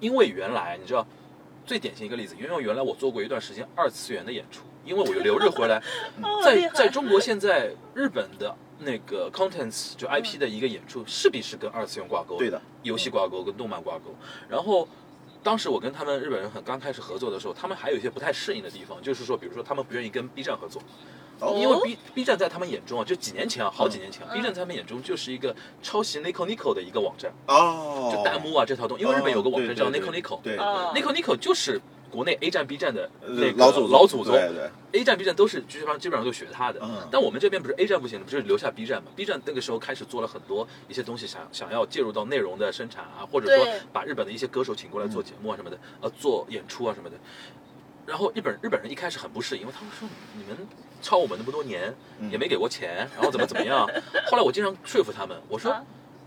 [SPEAKER 3] 因为原来你知道。最典型一个例子，因为原来我做过一段时间二次元的演出，因为我留日回来，在在中国现在日本的那个 contents 就 IP 的一个演出，势必是跟二次元挂钩，
[SPEAKER 2] 对的，
[SPEAKER 3] 游戏挂钩跟动漫挂钩。然后当时我跟他们日本人很刚开始合作的时候，他们还有一些不太适应的地方，就是说，比如说他们不愿意跟 B 站合作，
[SPEAKER 2] 哦。
[SPEAKER 3] 因为 B B 站在他们眼中啊，就几年前啊，好几年前、
[SPEAKER 1] 嗯。
[SPEAKER 3] B 站在他们眼中就是一个抄袭 Nico Nico 的一个网站，
[SPEAKER 2] 哦，
[SPEAKER 3] 就弹幕啊这套东西，因为日本有个网站叫
[SPEAKER 2] 哦对
[SPEAKER 3] Nico Nico，
[SPEAKER 2] 对，
[SPEAKER 1] 哦。
[SPEAKER 3] Nico Nico 就是国内 A 站 B 站的那
[SPEAKER 2] 呃
[SPEAKER 3] 个
[SPEAKER 2] 老祖
[SPEAKER 3] 老祖宗
[SPEAKER 2] 对对
[SPEAKER 3] ，A 站、B 站都是基本上基本上都学他的，
[SPEAKER 2] 嗯。
[SPEAKER 3] 但我们这边不是 A 站不行了，不是留下 B 站嘛？B 站那个时候开始做了很多一些东西，想想要介入到内容的生产啊，或者说把日本的一些歌手请过来做节目啊什么的，呃，做演出啊什么的。然后日本日本人一开始很不适应，因为他们说你们抄我们那么多年，
[SPEAKER 2] 嗯
[SPEAKER 3] 也没给过钱，然后怎么怎么样。后来我经常说服他们，我说。
[SPEAKER 1] 啊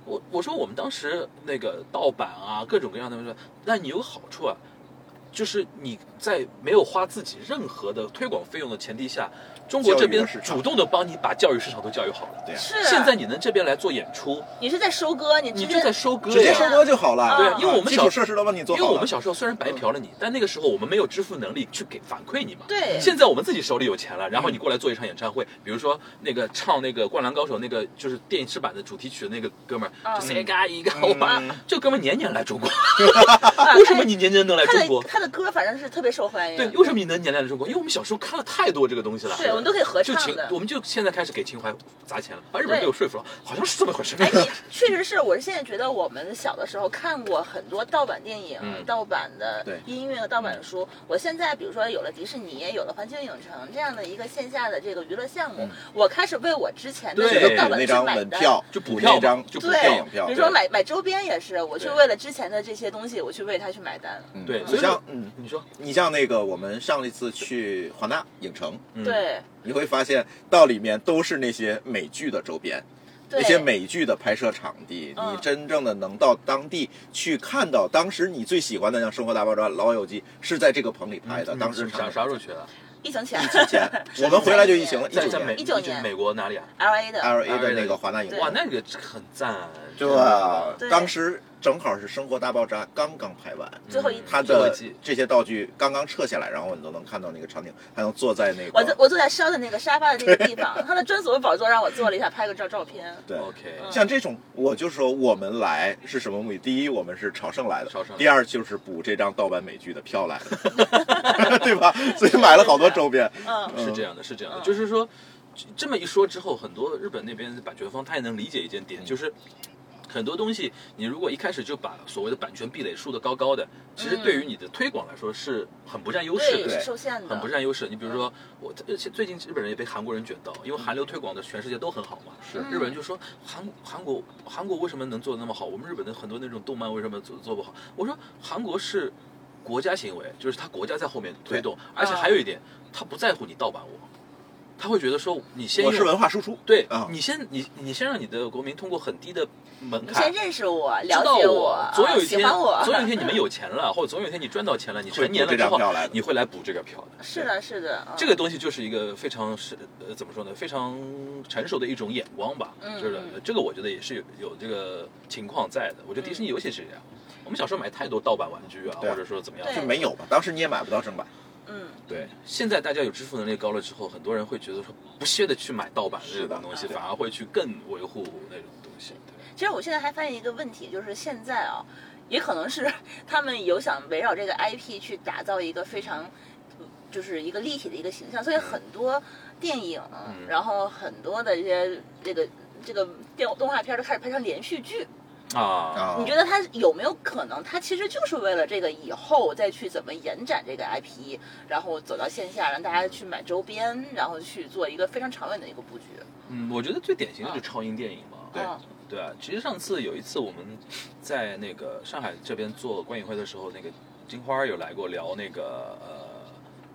[SPEAKER 3] 我我说我们当时那个盗版啊，各种各样的说，但你有个好处啊，就是你在没有花自己任何的推广费用的前提下，中国这边主动的帮你把教育市场都教育好了。
[SPEAKER 2] 对呀，
[SPEAKER 1] 是
[SPEAKER 3] 现在你能这边来做演出，
[SPEAKER 1] 你是在收割，你
[SPEAKER 3] 你
[SPEAKER 1] 直接
[SPEAKER 3] 就在收割呀。
[SPEAKER 2] 直接收割就好了。
[SPEAKER 1] 对
[SPEAKER 2] 啊
[SPEAKER 3] 因为我们小
[SPEAKER 2] 基础设施都帮你做
[SPEAKER 3] 因为。我们小时候虽然白嫖了你，但那个时候我们没有支付能力去给反馈你嘛。
[SPEAKER 1] 对
[SPEAKER 3] 现在我们自己手里有钱了，然后你过来做一场演唱会，比如说那个唱那个《灌篮高手》那个就是电视版的主题曲的那个哥们儿，
[SPEAKER 1] 啊
[SPEAKER 3] 就谁嘎一个欧这哥们儿年年来中国，
[SPEAKER 1] 啊
[SPEAKER 3] 为什么你年年能来中国？
[SPEAKER 1] 他的歌反正是特别受欢迎，
[SPEAKER 3] 对，为什么你能年代的中国？因为我们小时候看了太多这个东西了。
[SPEAKER 1] 对我们都可以合
[SPEAKER 3] 就情
[SPEAKER 1] 唱的，。
[SPEAKER 3] 我们就现在开始给情怀砸钱了，把日本人
[SPEAKER 1] 对
[SPEAKER 3] 给我说服了，好像是这么回事。
[SPEAKER 1] 哎，你确实是，我是现在觉得我们小的时候看过很多盗版电影、
[SPEAKER 3] 嗯
[SPEAKER 1] 盗版的音乐、盗版的书。我现在比如说有了迪士尼，有了环球影城这样的一个线下的这个娱乐项目，
[SPEAKER 2] 嗯
[SPEAKER 1] 我开始为我之前的
[SPEAKER 3] 对
[SPEAKER 1] 这个盗版
[SPEAKER 2] 补那张
[SPEAKER 1] 去买单。
[SPEAKER 2] 门票，
[SPEAKER 3] 就补票
[SPEAKER 2] 张
[SPEAKER 3] 就补
[SPEAKER 2] 电影票。
[SPEAKER 1] 比如说买买周边也是，我去为了之前的这些东西，我去为它去买单。
[SPEAKER 2] 嗯
[SPEAKER 3] 对，所以
[SPEAKER 2] 嗯，
[SPEAKER 3] 你说，
[SPEAKER 2] 你像那个我们上一次去华纳影城，
[SPEAKER 3] 嗯，
[SPEAKER 1] 对
[SPEAKER 2] 你会发现到里面都是那些美剧的周边。
[SPEAKER 1] 对，
[SPEAKER 2] 那些美剧的拍摄场地，
[SPEAKER 1] 嗯
[SPEAKER 2] 你真正的能到当地去看到当时你最喜欢的，像《生活大爆炸》《老友记》是在这个棚里拍的。
[SPEAKER 3] 嗯
[SPEAKER 2] 当时
[SPEAKER 3] 啥啥时候去的？
[SPEAKER 1] 疫情前
[SPEAKER 2] 疫情前，我们回来就疫情了，
[SPEAKER 3] 在在美
[SPEAKER 2] 年
[SPEAKER 1] 19年
[SPEAKER 3] 美国哪里啊
[SPEAKER 1] ？L A 的
[SPEAKER 2] ，L A 的那个华纳影
[SPEAKER 1] 对
[SPEAKER 3] 哇，那个很赞啊！
[SPEAKER 2] 对吧
[SPEAKER 1] 对？
[SPEAKER 2] 当时正好是《生活大爆炸》刚刚拍完，
[SPEAKER 1] 最后一
[SPEAKER 3] 嗯
[SPEAKER 2] 它的这些道具刚刚撤下来，然后你都能看到那个场景，还能坐在那个
[SPEAKER 1] 我坐我坐在烧的那个沙发的那个地方，他的专属的宝座让我坐了一下，拍个照照片。
[SPEAKER 2] 对。
[SPEAKER 3] OK，
[SPEAKER 1] 嗯
[SPEAKER 2] 像这种，我就说我们来是什么目的？第一，我们是朝圣来的；
[SPEAKER 3] 朝圣
[SPEAKER 2] 第二，就是补这张盗版美剧的票来的，对吧？所以买了好多周边。
[SPEAKER 1] 嗯，
[SPEAKER 3] 是这样的，是这样的，
[SPEAKER 1] 嗯
[SPEAKER 3] 就是说这么一说之后，很多日本那边的版权方他也能理解一件
[SPEAKER 2] 嗯
[SPEAKER 3] 点，就是。很多东西，你如果一开始就把所谓的版权壁垒竖得高高的，其实
[SPEAKER 1] 嗯
[SPEAKER 3] 对于你的推广来说是很不占优势
[SPEAKER 1] 对，
[SPEAKER 3] 的。
[SPEAKER 1] 是受限的，
[SPEAKER 3] 很不占优势。你比如说，我呃最近日本人也被韩国人卷到，因为韩流推广的全世界都很好嘛。
[SPEAKER 2] 是
[SPEAKER 3] 日本人就说韩韩国韩国为什么能做的那么好？我们日本的很多那种动漫为什么做做不好？我说韩国是国家行为，就是他国家在后面推动，而且还有一点，他不在乎你盗版我，他会觉得说你先
[SPEAKER 2] 我是。文化输出，
[SPEAKER 3] 对
[SPEAKER 2] 啊
[SPEAKER 3] 你先，你你先让你的国民通过很低的门
[SPEAKER 1] 你
[SPEAKER 3] 槛
[SPEAKER 1] 先认识我，了解
[SPEAKER 3] 我，总有一天，总有一天你们有钱了，或者总有一天你赚到钱了，你成年了
[SPEAKER 2] 会补这
[SPEAKER 3] 之后
[SPEAKER 2] 张票来的，
[SPEAKER 3] 你会来补这个票的。
[SPEAKER 1] 是的，是的，嗯
[SPEAKER 3] 这个东西就是一个非常是呃怎么说呢，非常成熟的一种眼光吧。
[SPEAKER 1] 嗯
[SPEAKER 3] 就是
[SPEAKER 1] 嗯
[SPEAKER 3] 这个我觉得也是有有这个情况在的。我觉得迪士尼尤其是这样。我们小时候买太多盗版玩具啊，或者说怎么样，
[SPEAKER 2] 就没有吧？当时你也买不到正版，
[SPEAKER 1] 嗯，
[SPEAKER 3] 对，现在大家有支付能力高了之后，很多人会觉得说不屑的去买盗版的这种东西，
[SPEAKER 1] 嗯
[SPEAKER 3] 反而会去更维护那种东西。
[SPEAKER 1] 其实我现在还发现一个问题，就是现在啊，也可能是他们有想围绕这个 IP 去打造一个非常，就是一个立体的一个形象，所以很多电影，然后很多的一些这个这个电动画片都开始拍成连续剧。
[SPEAKER 3] 啊，
[SPEAKER 2] 啊，
[SPEAKER 1] 你觉得他有没有可能，他其实就是为了这个以后再去怎么延展这个 IP，然后走到线下，让大家去买周边，然后去做一个非常长远的一个布局。
[SPEAKER 3] 嗯，我觉得最典型的就是超英电影嘛。
[SPEAKER 2] 对
[SPEAKER 1] 嗯
[SPEAKER 3] 对啊，其实上次有一次我们在那个上海这边做观影会的时候，那个金花有来过聊那个呃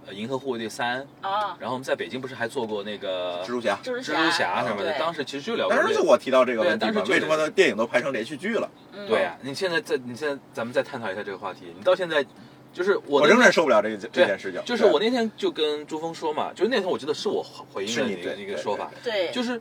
[SPEAKER 3] 呃《银河护卫队三》，
[SPEAKER 1] 啊，
[SPEAKER 3] 然后我们在北京不是还做过那个
[SPEAKER 2] 蜘蛛侠。
[SPEAKER 1] 蜘蛛
[SPEAKER 3] 侠什么的，当时其实就聊过
[SPEAKER 2] 当时
[SPEAKER 3] 这个。
[SPEAKER 2] 就我提到这个问题嘛，为什么呢？电影都拍成连续剧了？
[SPEAKER 1] 嗯
[SPEAKER 3] 对啊，你现在在你现在咱们再探讨一下这个话题，你到现在就是我
[SPEAKER 2] 我仍然受不了这个这件事情。
[SPEAKER 3] 就是我那天就跟朱峰说嘛，就是那天我记得是我回应的那个
[SPEAKER 2] 是你对对
[SPEAKER 3] 那个说法，
[SPEAKER 1] 对，
[SPEAKER 3] 就是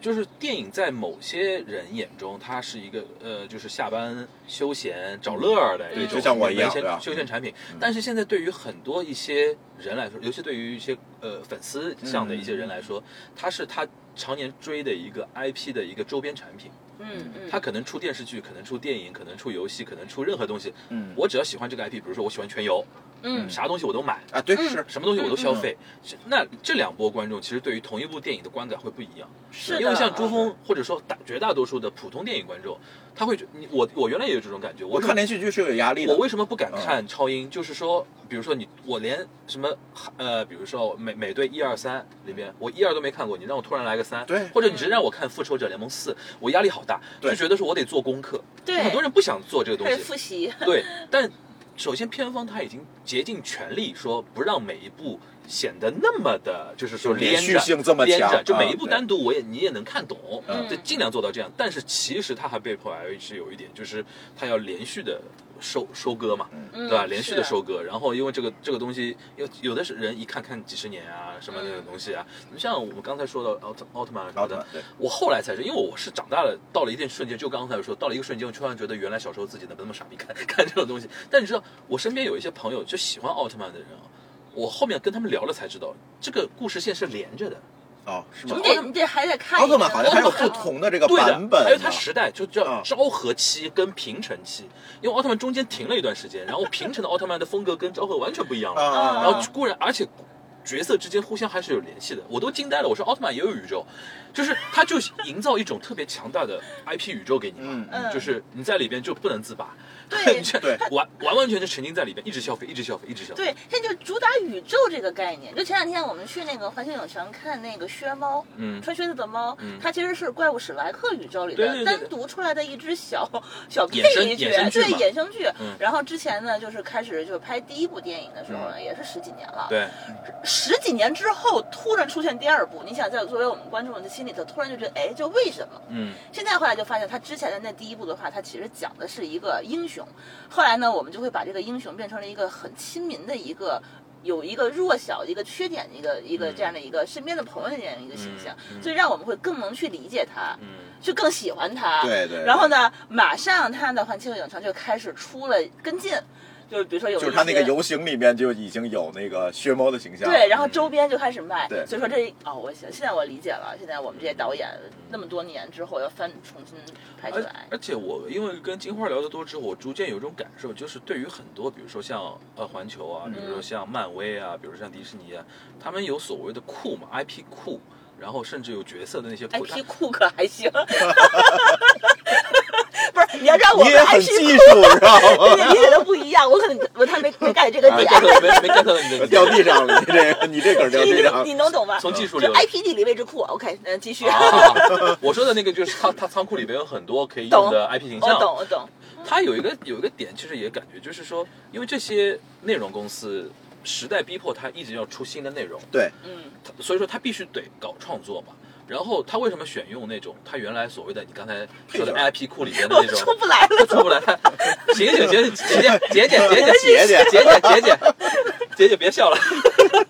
[SPEAKER 3] 就是电影在某些人眼中，它是一个呃，就是下班休闲找乐儿的
[SPEAKER 1] 对
[SPEAKER 3] 一种
[SPEAKER 2] 就像我一样
[SPEAKER 3] 休闲产品
[SPEAKER 2] 嗯。
[SPEAKER 3] 但是现在对于很多一些人来说，尤其对于一些呃粉丝向的一些人来说，它是他常年追的一个 IP 的一个周边产品。
[SPEAKER 1] 嗯嗯，
[SPEAKER 3] 它可能出电视剧，可能出电影，可能出游戏，可能出任何东西。
[SPEAKER 2] 嗯
[SPEAKER 3] 我只要喜欢这个 IP，比如说我喜欢全游，
[SPEAKER 1] 嗯。
[SPEAKER 3] 啥东西我都买。
[SPEAKER 2] 啊，对
[SPEAKER 1] 嗯。
[SPEAKER 2] 是。
[SPEAKER 3] 什么东西我都消费，那这两波观众其实对于同一部电影的观感会不一样，
[SPEAKER 1] 是
[SPEAKER 3] 因为像朱峰或者说大绝大多数的普通电影观众，他会觉你我我原来也有这种感觉，
[SPEAKER 2] 我看连续剧是有压力的。
[SPEAKER 3] 我为什么不敢看超英？就是说，比如说你我连什么呃，比如说美美队一二三里边，我一二都没看过，你让我突然来个三，
[SPEAKER 2] 对。
[SPEAKER 3] 或者你直接让我看复仇者联盟四，我压力好大，就觉得说我得做功课，
[SPEAKER 1] 对
[SPEAKER 3] 很多人不想做这个东西，
[SPEAKER 1] 复习，
[SPEAKER 3] 对，但首先片方他已经竭尽全力说不让每一部显得那么的，就是说
[SPEAKER 2] 连续性这么强
[SPEAKER 3] 连着，就每一部单独我也你也能看懂，
[SPEAKER 2] 嗯
[SPEAKER 3] 就尽量做到这样。但是其实他还被迫还是有一点，就是他要连续的收收割嘛，
[SPEAKER 1] 嗯
[SPEAKER 3] 对吧？连续的收割，然后因为这个这个东西，有有的是人一看看几十年啊，什么那种东西啊。你像我们刚才说的奥特奥特曼什么的，我后来才知，因为我是长大了，到了一定瞬间，就刚才说，到了一个瞬间，我突然觉得原来小时候自己怎么那么傻逼 看看这种东西。但你知道，我身边有一些朋友就喜欢奥特曼的人啊，我后面跟他们聊了才知道，这个故事线是连着的。
[SPEAKER 2] 哦，是吗？
[SPEAKER 1] 你？得你得还得看
[SPEAKER 2] 奥特曼好像还有不同的这个版本，
[SPEAKER 3] 还有它时代就叫
[SPEAKER 2] 啊
[SPEAKER 3] 昭和期跟平成期，因为奥特曼中间停了一段时间，然后平成的奥特曼的风格跟昭和完全不一样了。
[SPEAKER 2] 啊，
[SPEAKER 3] 然后固然，而且角色之间互相还是有联系的，我都惊呆了。我说奥特曼也有宇宙，就是他就营造一种特别强大的 IP 宇宙给你嘛，
[SPEAKER 2] 嗯
[SPEAKER 1] 嗯
[SPEAKER 3] 就是你在里边就不能自拔，
[SPEAKER 1] 对
[SPEAKER 3] 你完完完全全沉浸在里边，一直消费，一直消费，一直消费。
[SPEAKER 1] 对，现在就主打宇宙这个概念。就前两天我们去那个环球影城看那个靴猫，
[SPEAKER 3] 嗯
[SPEAKER 1] 穿靴子的猫，
[SPEAKER 3] 嗯
[SPEAKER 1] 它其实是怪物史莱克宇宙里的
[SPEAKER 3] 对对对对
[SPEAKER 1] 单独出来的一只小小
[SPEAKER 3] 衍生
[SPEAKER 1] 配角，
[SPEAKER 3] 衍生剧
[SPEAKER 1] 对衍生剧。
[SPEAKER 3] 嗯
[SPEAKER 1] 然后之前呢，就是开始就拍第一部电影的时候呢，也是十几年了。
[SPEAKER 3] 对，
[SPEAKER 1] 十几年之后突然出现第二部，你想在作为我们观众的心里头，突然就觉得，哎，这为什么？
[SPEAKER 3] 嗯
[SPEAKER 1] 现在后来就发现，他之前的那第一部的话，他其实讲的是一个英雄。后来呢，我们就会把这个英雄变成了一个很亲民的一个。有一个弱小、一个缺点、一个一个
[SPEAKER 3] 嗯
[SPEAKER 1] 这样的一个身边的朋友的这样一个形象，
[SPEAKER 3] 嗯嗯
[SPEAKER 1] 所以让我们会更能去理解他，
[SPEAKER 3] 嗯
[SPEAKER 1] 就更喜欢他。
[SPEAKER 2] 对对
[SPEAKER 1] 然后呢，马上他的环球影城就开始出了跟进，就是比如说有
[SPEAKER 2] 就是他那个游行里面就已经有那个薛猫的形象，
[SPEAKER 1] 对，然后周边就开始卖。
[SPEAKER 2] 对。
[SPEAKER 1] 所以说这哦，我想现在我理解了，现在我们这些导演那么多年之后要翻重新拍
[SPEAKER 3] 起
[SPEAKER 1] 来。
[SPEAKER 3] 而且我因为跟金花聊得多之后，我逐渐有一种感受，就是对于很多，比如说像呃环球啊，比如说像漫威啊，比如说像迪士尼啊，他们有所谓的库嘛，IP 库，然后甚至有角色的那些
[SPEAKER 1] IP 库可还行，不 是你要让我们
[SPEAKER 2] 你也很
[SPEAKER 1] IP
[SPEAKER 2] 技
[SPEAKER 1] 库
[SPEAKER 2] 术，知道
[SPEAKER 1] 理解
[SPEAKER 2] 吗？
[SPEAKER 1] 理解的不一样，我可能我他没没 get 这个
[SPEAKER 3] 啊
[SPEAKER 1] 点。
[SPEAKER 3] 没没 get 到你的
[SPEAKER 2] 掉地上了，你这个你这梗掉地上
[SPEAKER 1] 你。能懂吗？
[SPEAKER 3] 从技术流
[SPEAKER 1] IP 地理位置库，OK，嗯，继续。
[SPEAKER 3] 啊，我说的那个就是他他仓库里边有很多可以用的 IP 形象，
[SPEAKER 1] 我懂，我懂。
[SPEAKER 3] 他有一个有一个点，其实也感觉就是说，因为这些内容公司时代逼迫他一直要出新的内容，
[SPEAKER 2] 对，
[SPEAKER 1] 嗯，
[SPEAKER 3] 所以说他必须得搞创作嘛。然后他为什么选用那种他原来所谓的你刚才说的 IP 库里边的那种
[SPEAKER 1] 出不来了。
[SPEAKER 3] 出不来？醒醒醒醒，姐姐姐姐姐姐
[SPEAKER 2] 姐姐
[SPEAKER 3] 姐姐姐姐姐姐别笑了。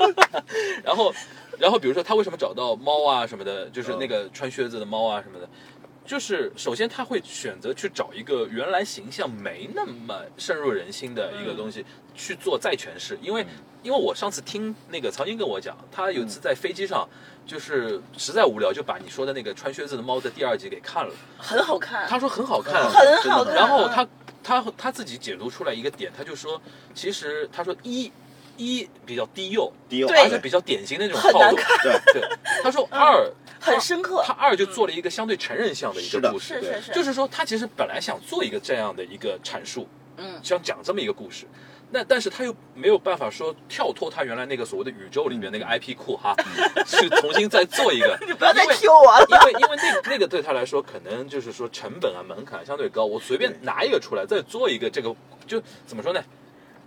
[SPEAKER 3] 然后然后比如说他为什么找到猫啊什么的，就是那个穿靴子的猫啊什么的。就是首先他会选择去找一个原来形象没那么深入人心的一个东西去做再诠释，因为因为我上次听那个曹晶跟我讲，他有一次在飞机上就是实在无聊，就把你说的那个穿靴子的猫的第二集给看了，
[SPEAKER 1] 很好看，
[SPEAKER 3] 他说很好看，
[SPEAKER 1] 很好看。
[SPEAKER 3] 然后他他他自己解读出来一个点，他就说，其实他说一一比较低幼，
[SPEAKER 2] 低幼，
[SPEAKER 3] 而且比较典型的那种套路。
[SPEAKER 2] 对，
[SPEAKER 3] 对，他说二
[SPEAKER 1] 很深刻
[SPEAKER 3] 他。二就做了一个相对成人向的一个故事，
[SPEAKER 1] 是是是，
[SPEAKER 3] 就是说他其实本来想做一个这样的一个阐述，
[SPEAKER 1] 嗯，
[SPEAKER 3] 想讲这么一个故事。那但是他又没有办法说跳脱他原来那个所谓的宇宙里面那个 IP 库哈，去重新再做一个。
[SPEAKER 1] 你不要再 Q 我了。
[SPEAKER 3] 因为因为那那个对他来说，可能就是说成本啊门槛相对高，我随便拿一个出来，再做一个这个，就怎么说呢？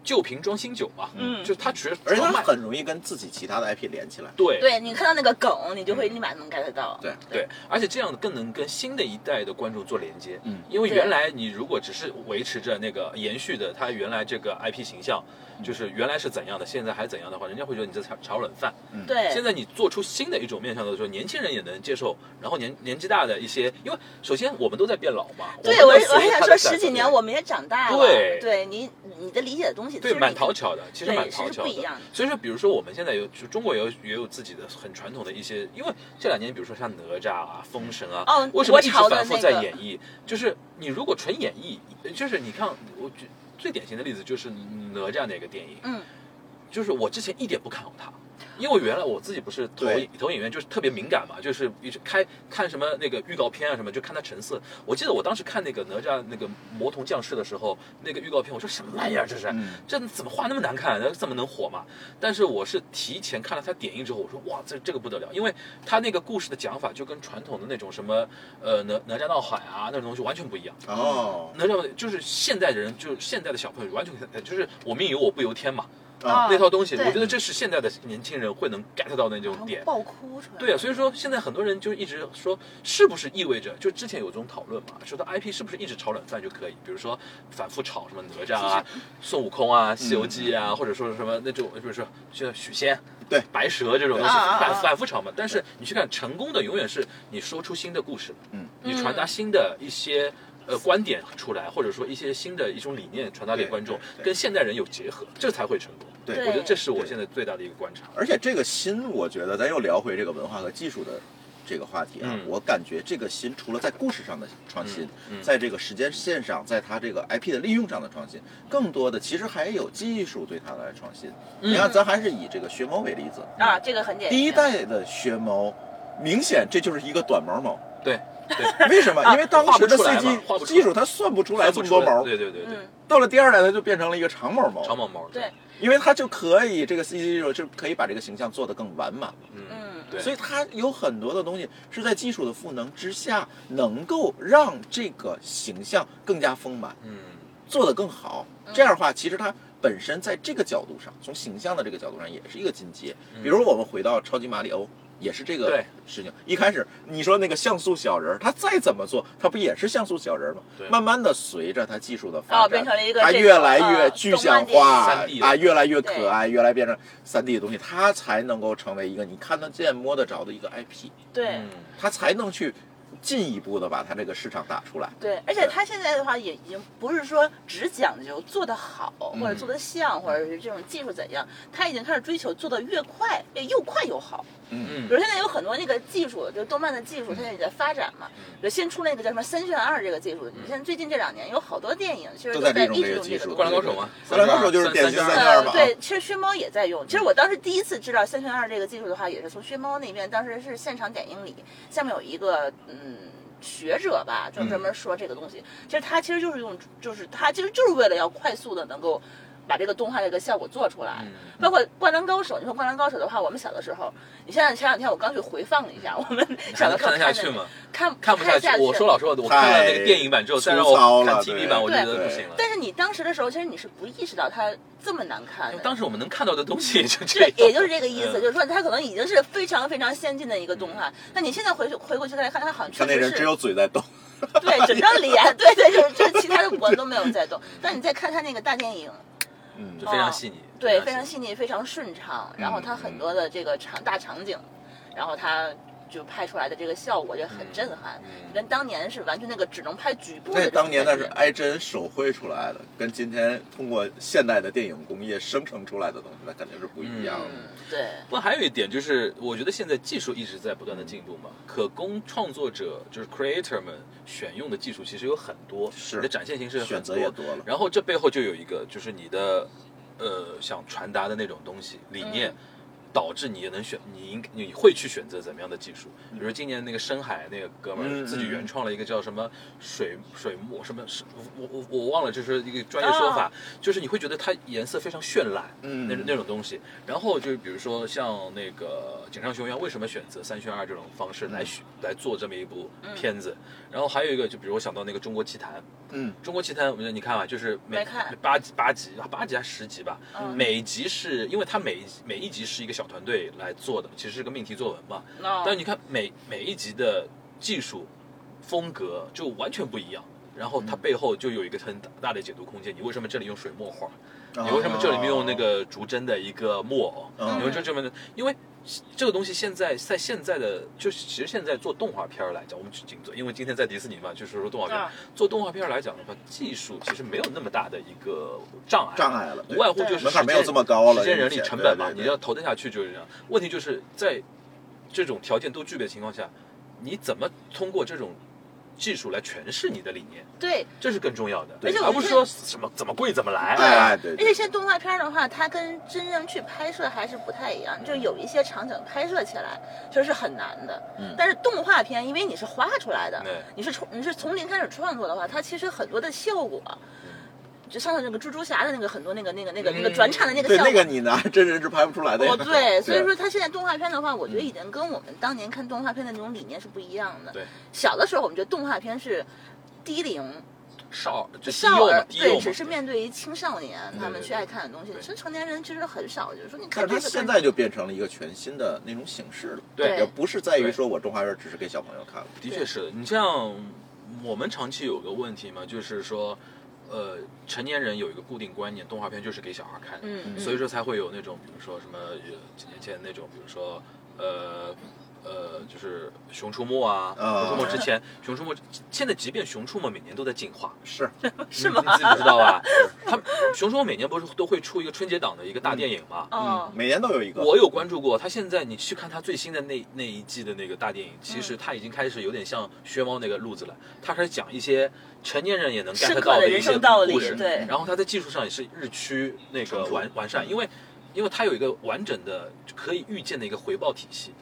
[SPEAKER 3] 旧瓶装新酒嘛，
[SPEAKER 1] 嗯
[SPEAKER 3] 就是它只是
[SPEAKER 2] 而且它很容易跟自己其他的 IP 连起来。
[SPEAKER 3] 对
[SPEAKER 1] 对你看到那个梗，你就会立马能 get 到。
[SPEAKER 2] 对
[SPEAKER 3] 对，而且这样更能跟新的一代的观众做连接。
[SPEAKER 2] 嗯
[SPEAKER 3] 因为原来你如果只是维持着那个延续的它原来这个 IP 形象，就是原来是怎样的，现在还怎样的话，人家会觉得你在炒炒冷饭。
[SPEAKER 1] 对，
[SPEAKER 3] 现在你做出新的一种面向的时候，年轻人也能接受，然后年年纪大的一些，因为首先我们都在变老嘛。
[SPEAKER 1] 对我我还想说，十几年我们也长大了。
[SPEAKER 3] 对
[SPEAKER 1] 对你你的理解的东西，
[SPEAKER 3] 对，蛮讨巧的，其实蛮讨巧
[SPEAKER 1] 实不一样的
[SPEAKER 3] 所以说，比如说我们现在有，就中国也有也有自己的很传统的一些，因为这两年，比如说像哪吒啊、封神啊，
[SPEAKER 1] 哦
[SPEAKER 3] 为什么一直反复在演绎？就是你如果纯演绎，就是你看，我举最典型的例子就是哪吒那个电影，
[SPEAKER 1] 嗯，
[SPEAKER 3] 就是我之前一点不看好它。因为原来我自己不是投
[SPEAKER 2] 影
[SPEAKER 3] 投影院，就是特别敏感嘛，就是一直开看什么那个预告片啊什么，就看它成色。我记得我当时看那个哪吒那个魔童降世的时候，那个预告片，我说什么玩意儿这是？
[SPEAKER 2] 嗯
[SPEAKER 3] 这怎么画那么难看？那怎么能火嘛？但是我是提前看了他点映之后，我说哇，这这个不得了，因为他那个故事的讲法就跟传统的那种什么呃哪哪吒闹海啊那种东西完全不一样。
[SPEAKER 2] 哦，
[SPEAKER 3] 哪吒就是现代人，就是现代的小朋友完全就是我命由我不由天嘛，
[SPEAKER 2] 啊
[SPEAKER 3] 那套东西，我觉得这是现在的年轻人会能 get 到的那种点。
[SPEAKER 1] 爆哭出来。
[SPEAKER 3] 对啊，所以说现在很多人就一直说，是不是意味着就之前有这种讨论嘛，说到 IP 是不是一直炒冷饭就可以？比如说反复炒什么哪吒啊、孙悟空啊、西游记啊，或者说是什么那种，比如说像许仙、
[SPEAKER 2] 对
[SPEAKER 3] 白蛇这种东西反反复炒嘛。但是你去看成功的永远是你说出新的故事，
[SPEAKER 2] 嗯，
[SPEAKER 3] 你传达新的一些。呃，观点出来，或者说一些新的一种理念传达给观众，跟现代人有结合，这才会成功。
[SPEAKER 2] 对
[SPEAKER 3] 我觉得这是我现在最大的一个观察。
[SPEAKER 2] 而且这个新，我觉得咱又聊回这个文化和技术的这个话题啊，
[SPEAKER 3] 嗯
[SPEAKER 2] 我感觉这个新除了在故事上的创新，
[SPEAKER 3] 嗯嗯
[SPEAKER 2] 在这个时间线上，在它这个 IP 的利用上的创新，更多的其实还有技术对它的创新。
[SPEAKER 3] 嗯
[SPEAKER 2] 你看，咱还是以这个学猫为例子，
[SPEAKER 1] 啊，这个很简单。
[SPEAKER 2] 第一代的学猫，明显这就是一个短毛猫。
[SPEAKER 3] 对对，
[SPEAKER 2] 为什么？因为当时的 CG 技术它算不出来这么多毛，
[SPEAKER 3] 对对对对，
[SPEAKER 1] 嗯，
[SPEAKER 2] 到了第二代它就变成了一个长毛毛，
[SPEAKER 3] 长毛毛。
[SPEAKER 1] 对，
[SPEAKER 2] 因为它就可以这个 CG 技术就可以把这个形象做得更完满。
[SPEAKER 3] 嗯
[SPEAKER 1] 嗯
[SPEAKER 3] 对，
[SPEAKER 2] 所以它有很多的东西是在技术的赋能之下，能够让这个形象更加丰满，
[SPEAKER 3] 嗯
[SPEAKER 2] 做得更好。
[SPEAKER 1] 嗯
[SPEAKER 2] 这样的话，其实它本身在这个角度上，从形象的这个角度上，也是一个进阶。比如我们回到超级马里奥。也是这个事情。一开始你说那个像素小人儿，他再怎么做，他不也是像素小人儿吗
[SPEAKER 3] 对？
[SPEAKER 2] 慢慢的随着他技术的发展，
[SPEAKER 1] 哦变成了一个
[SPEAKER 2] 它
[SPEAKER 1] 这种
[SPEAKER 2] 越来越
[SPEAKER 1] 呃
[SPEAKER 2] 具象化
[SPEAKER 3] 电影 3D 的
[SPEAKER 2] 啊，越来越可爱，越来变成三 D 的东西，它才能够成为一个你看得见、摸得着的一个 IP，
[SPEAKER 1] 对
[SPEAKER 3] 嗯
[SPEAKER 2] 它才能去进一步的把它这个市场打出来。
[SPEAKER 1] 对，而且他现在的话也已经不是说只讲究做得好，
[SPEAKER 2] 嗯
[SPEAKER 1] 或者做得像，或者是这种技术怎样，他已经开始追求做得越快，哎又快又好。
[SPEAKER 3] 嗯。
[SPEAKER 1] 比如现在有很多那个技术，就动漫的技术，现在也在发展嘛。
[SPEAKER 2] 嗯。
[SPEAKER 1] 比如新出那个叫什么三炫二这个技术，你像最近这两年有好多电影其实
[SPEAKER 2] 都
[SPEAKER 1] 在
[SPEAKER 2] 在利用这个
[SPEAKER 1] 一直用这
[SPEAKER 2] 技术。
[SPEAKER 1] 个东西。
[SPEAKER 3] 灌篮高手嘛，
[SPEAKER 2] 灌篮高手就是典型三炫二
[SPEAKER 1] 对，其实薛猫也在用。其实我当时第一次知道三炫二这个技术的话，也是从薛猫那边，当时是现场点映里，下面有一个嗯学者吧，就专门说这个东西。其实他其实就是用，就是他其实就是为了要快速的能够把这个动画这个效果做出来。
[SPEAKER 3] 嗯
[SPEAKER 1] 包括《灌篮高手》，你说《灌篮高手》的话，我们小的时候，你现在前两天我刚去回放了一下，我们小的时候
[SPEAKER 3] 看得下去吗？
[SPEAKER 1] 看
[SPEAKER 3] 看不下去。我说老实话，我看了那个电影版之后，再让我看 TV 版，我觉得不行了。
[SPEAKER 1] 但是你当时的时候，其实你是不意识到它这么难看的。
[SPEAKER 3] 当时我们能看到的东西也就这样，，
[SPEAKER 1] 也就是这个意思，
[SPEAKER 3] 嗯
[SPEAKER 1] 就是说它可能已经是非常非常先进的一个动画。那你现在回去回过去来看，它好像确实是
[SPEAKER 2] 那人只有嘴在动，
[SPEAKER 1] 对整张脸，对对，就是就是其他的五官都没有在动。但你再看他那个大电影，
[SPEAKER 2] 嗯。
[SPEAKER 3] 就非常细腻，
[SPEAKER 1] 对，非常细腻，非常顺畅，然后它
[SPEAKER 2] 嗯
[SPEAKER 1] 很多的这个场大场景，然后它就拍出来的这个效果就很震撼，
[SPEAKER 3] 嗯
[SPEAKER 1] 跟当年是完全那个只能拍局部的
[SPEAKER 2] 那当年那是挨针手绘出来的，跟今天通过现代的电影工业生成出来的东西，那肯定是不一样的。
[SPEAKER 1] 嗯，对，
[SPEAKER 3] 不过还有一点就是，我觉得现在技术一直在不断的进步嘛，可供创作者就是 creator 们选用的技术其实有很多，
[SPEAKER 2] 是。
[SPEAKER 3] 你的展现形式
[SPEAKER 2] 选择也多了。
[SPEAKER 3] 然后这背后就有一个就是你的呃想传达的那种东西理念。
[SPEAKER 1] 嗯
[SPEAKER 3] 导致你也能选，你应你会去选择怎么样的技术？比如说今年那个深海那个哥们儿自己原创了一个叫什么水水墨什么是，我我我忘了，就是一个专业说法，就是你会觉得它颜色非常绚烂，嗯，那那种东西。然后就是比如说像那个井上雄彦为什么选择三选二这种方式来选来做这么一部片子？然后还有一个就比如我想到那个中国奇谭，
[SPEAKER 2] 嗯，
[SPEAKER 3] 中国奇谭，我觉得你看吧，就是每八集八集八集还十集吧，每集是因为它每每一集是一个小。团队来做的，其实是个命题作文嘛。但你看每每一集的技术风格就完全不一样，然后它背后就有一个很大的解读空间。你为什么这里用水墨画？你为什么这里面用那个竹针的一个木偶？你为这这么的？因为。这个东西现在在现在的，就是其实现在做动画片来讲，我们仅做，因为今天在迪士尼嘛，就是说动画片做动画片来讲的话，技术其实没有那么大的一个障碍，
[SPEAKER 2] 障碍了，
[SPEAKER 3] 无外乎就是
[SPEAKER 2] 门槛没有这么高
[SPEAKER 3] 了，时间、人力、成本嘛，
[SPEAKER 2] 你
[SPEAKER 3] 要投得下去就是这样。问题就是在这种条件都具备的情况下，你怎么通过这种？技术来诠释你的理念，
[SPEAKER 1] 对，
[SPEAKER 3] 这是更重要的，
[SPEAKER 1] 而且
[SPEAKER 3] 而不是说什么怎么贵怎么来，
[SPEAKER 2] 哎，对。而
[SPEAKER 1] 且现在动画片的话，它跟真正去拍摄还是不太一样，就有一些场景拍摄起来就是很难的。嗯。但是动画片，因为你是画出来的，对你是从你是从零开始创作的话，它其实很多的效果。就上次那个蜘蛛侠的那个很多那个那个那个那个转场的那个效果，
[SPEAKER 2] 那个你拿真人是拍不出来的。
[SPEAKER 1] 哦，对，所以说他现在动画片的话，我觉得已经跟我们当年看动画片的那种理念是不一样的。
[SPEAKER 3] 对，
[SPEAKER 1] 小的时候我们觉得动画片是低龄
[SPEAKER 3] 少
[SPEAKER 1] 少儿，对，只是面对于青少年他们去爱看的东西。其实成年人其实很少，就是说你看。
[SPEAKER 2] 但是现在就变成了一个全新的那种形式了，
[SPEAKER 3] 对，也
[SPEAKER 2] 不是在于说我动画片只是给小朋友看了。
[SPEAKER 3] 的确是你像我们长期有个问题嘛，就是说。呃，成年人有一个固定观念，动画片就是给小孩看，
[SPEAKER 1] 嗯，
[SPEAKER 3] 所以说才会有那种，比如说什么几年前那种，比如说呃。呃，就是《熊出没》啊，《熊出没》之前，《熊出没》现在即便《熊出没》每年都在进化，
[SPEAKER 2] 是
[SPEAKER 1] 是吗？
[SPEAKER 3] 你不知道吧？他《熊出没》每年不是都会出一个春节档的一个大电影吗？
[SPEAKER 2] 嗯，每年都有一个。
[SPEAKER 3] 我有关注过，他现在你去看他最新的那那一季的那个大电影，其实他已经开始有点像薛猫那个路子了，他开始讲一些成年人也能 get 到的一些故事，
[SPEAKER 1] 对。
[SPEAKER 3] 然后他在技术上也是日趋那个完完善，因为因为他有一个完整的可以预见的一个回报体系。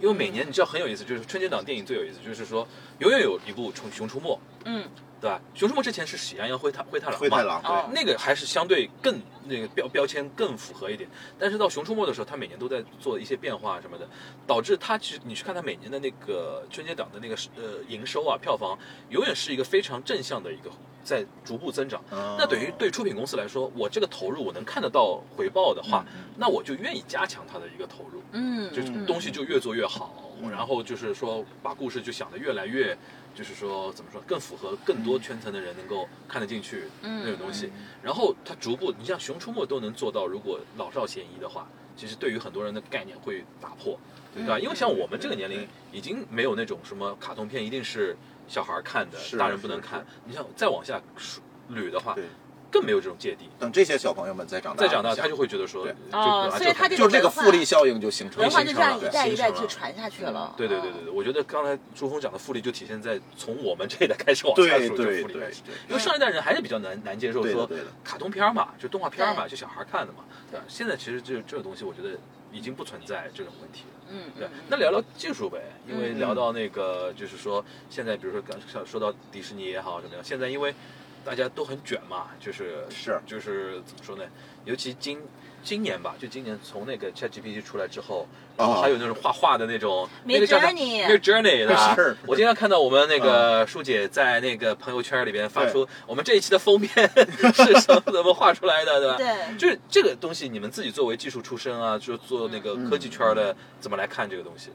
[SPEAKER 3] 因为每年你知道很有意思，就是春节档电影最有意思，就是说永远有一部《熊熊出没》，
[SPEAKER 1] 嗯，
[SPEAKER 3] 对吧？《熊出没》之前是《喜羊羊灰太灰太狼》
[SPEAKER 2] 灰太狼，
[SPEAKER 3] 对，那个还是相对更那个标标签更符合一点。但是到《熊出没》的时候，它每年都在做一些变化什么的，导致它其实你去看它每年的那个春节档的那个呃营收啊票房，永远是一个非常正向的一个在逐步增长。那等于对出品公司来说，我这个投入我能看得到回报的话，那我就愿意加强它的一个投入。
[SPEAKER 1] 嗯，
[SPEAKER 3] 就东西就越做越好，然后就是说把故事就想得越来越，就是说怎么说更符合更多圈层的人能够看得进去那种东西。然后它逐步，你像《熊出没》都能做到，如果老少咸宜的话，其实对于很多人的概念会打破，对吧？因为像我们这个年龄，已经没有那种什么卡通片一定是小孩看的，大人不能看。你像再往下捋的话。更没有这种芥蒂。
[SPEAKER 2] 等这些小朋友们再长大，
[SPEAKER 3] 再长大，他就会觉得说，
[SPEAKER 1] 哦，所以他
[SPEAKER 2] 就这个复利效应就形成，
[SPEAKER 1] 文化就这样一代一代去传下去了。
[SPEAKER 3] 对对对对对，我觉得刚才朱峰讲的复利就体现在从我们这一代开始往下数就复利开始，因为上一代人还是比较难难接受说卡通片嘛，就动画片嘛，就小孩看的嘛。对，现在其实这这个东西，我觉得已经不存在这种问题了。
[SPEAKER 1] 嗯，
[SPEAKER 3] 对。那聊聊技术呗，因为聊到那个就是说，现在比如说刚说到迪士尼也好怎么样，现在因为。大家都很卷嘛，就是
[SPEAKER 2] 是
[SPEAKER 3] 就是怎么说呢？尤其今今年吧，就今年从那个 ChatGPT 出来之后，然后还有那种画画的那种那个叫啥？那个 Journey 的。我经常看到我们那个舒姐在那个朋友圈里边发出，我们这一期的封面 是什么怎么画出来的，对吧？
[SPEAKER 1] 对。
[SPEAKER 3] 就是这个东西，你们自己作为技术出身啊，就做那个科技圈的，怎么来看这个东西？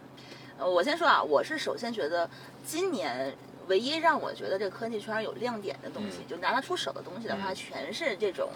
[SPEAKER 1] 呃，我先说啊，我是首先觉得今年。唯一让我觉得这个科技圈有亮点的东西，就拿得出手的东西的话，全是这种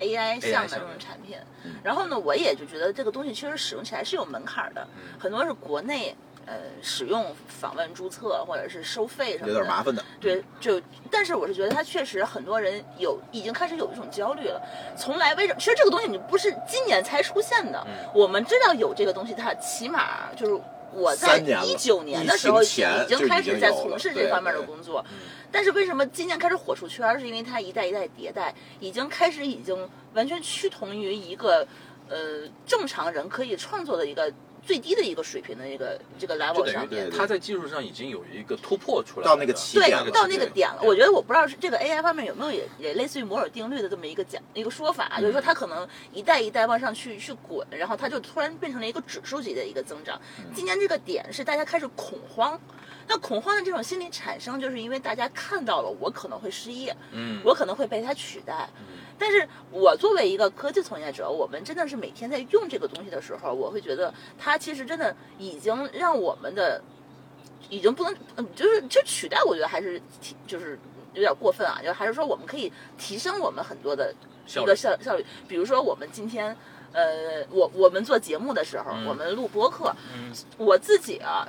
[SPEAKER 1] AI 项的这种产品。然后呢，我也就觉得这个东西确实使用起来是有门槛的，很多是国内呃使用访问注册或者是收费什么的，
[SPEAKER 2] 有点麻烦的。
[SPEAKER 1] 对，就但是我是觉得它确实很多人有已经开始有一种焦虑了。从来为什么？其实这个东西你不是今年才出现的，我们知道有这个东西，它起码就是。我在一九年的时候已经开始在从事这方面的工作，但是为什么今年开始火出圈？是因为它一代一代迭代，已经开始已经完全趋同于一个呃正常人可以创作的一个。最低的一个水平的一个这个 level 上面，
[SPEAKER 3] 它在技术上已经有一个突破出来，
[SPEAKER 2] 到那个起点
[SPEAKER 1] 了，到那个点了。我觉得我不知道是这个 AI 方面有没有也也类似于摩尔定律的这么一个讲一个说法，就是说它可能一代一代往上去去滚，然后它就突然变成了一个指数级的一个增长。今年这个点是大家开始恐慌。那恐慌的这种心理产生，就是因为大家看到了我可能会失业，嗯，我可能会被它取代，嗯，但是我作为一个科技从业者，我们真的是每天在用这个东西的时候，我会觉得它其实真的已经让我们的已经不能，嗯，就是就取代，我觉得还是挺就是有点过分啊，就还是说我们可以提升我们很多的一个效效率，比如说我们今天。呃，我我们做节目的时候，我们录播客，我自己啊，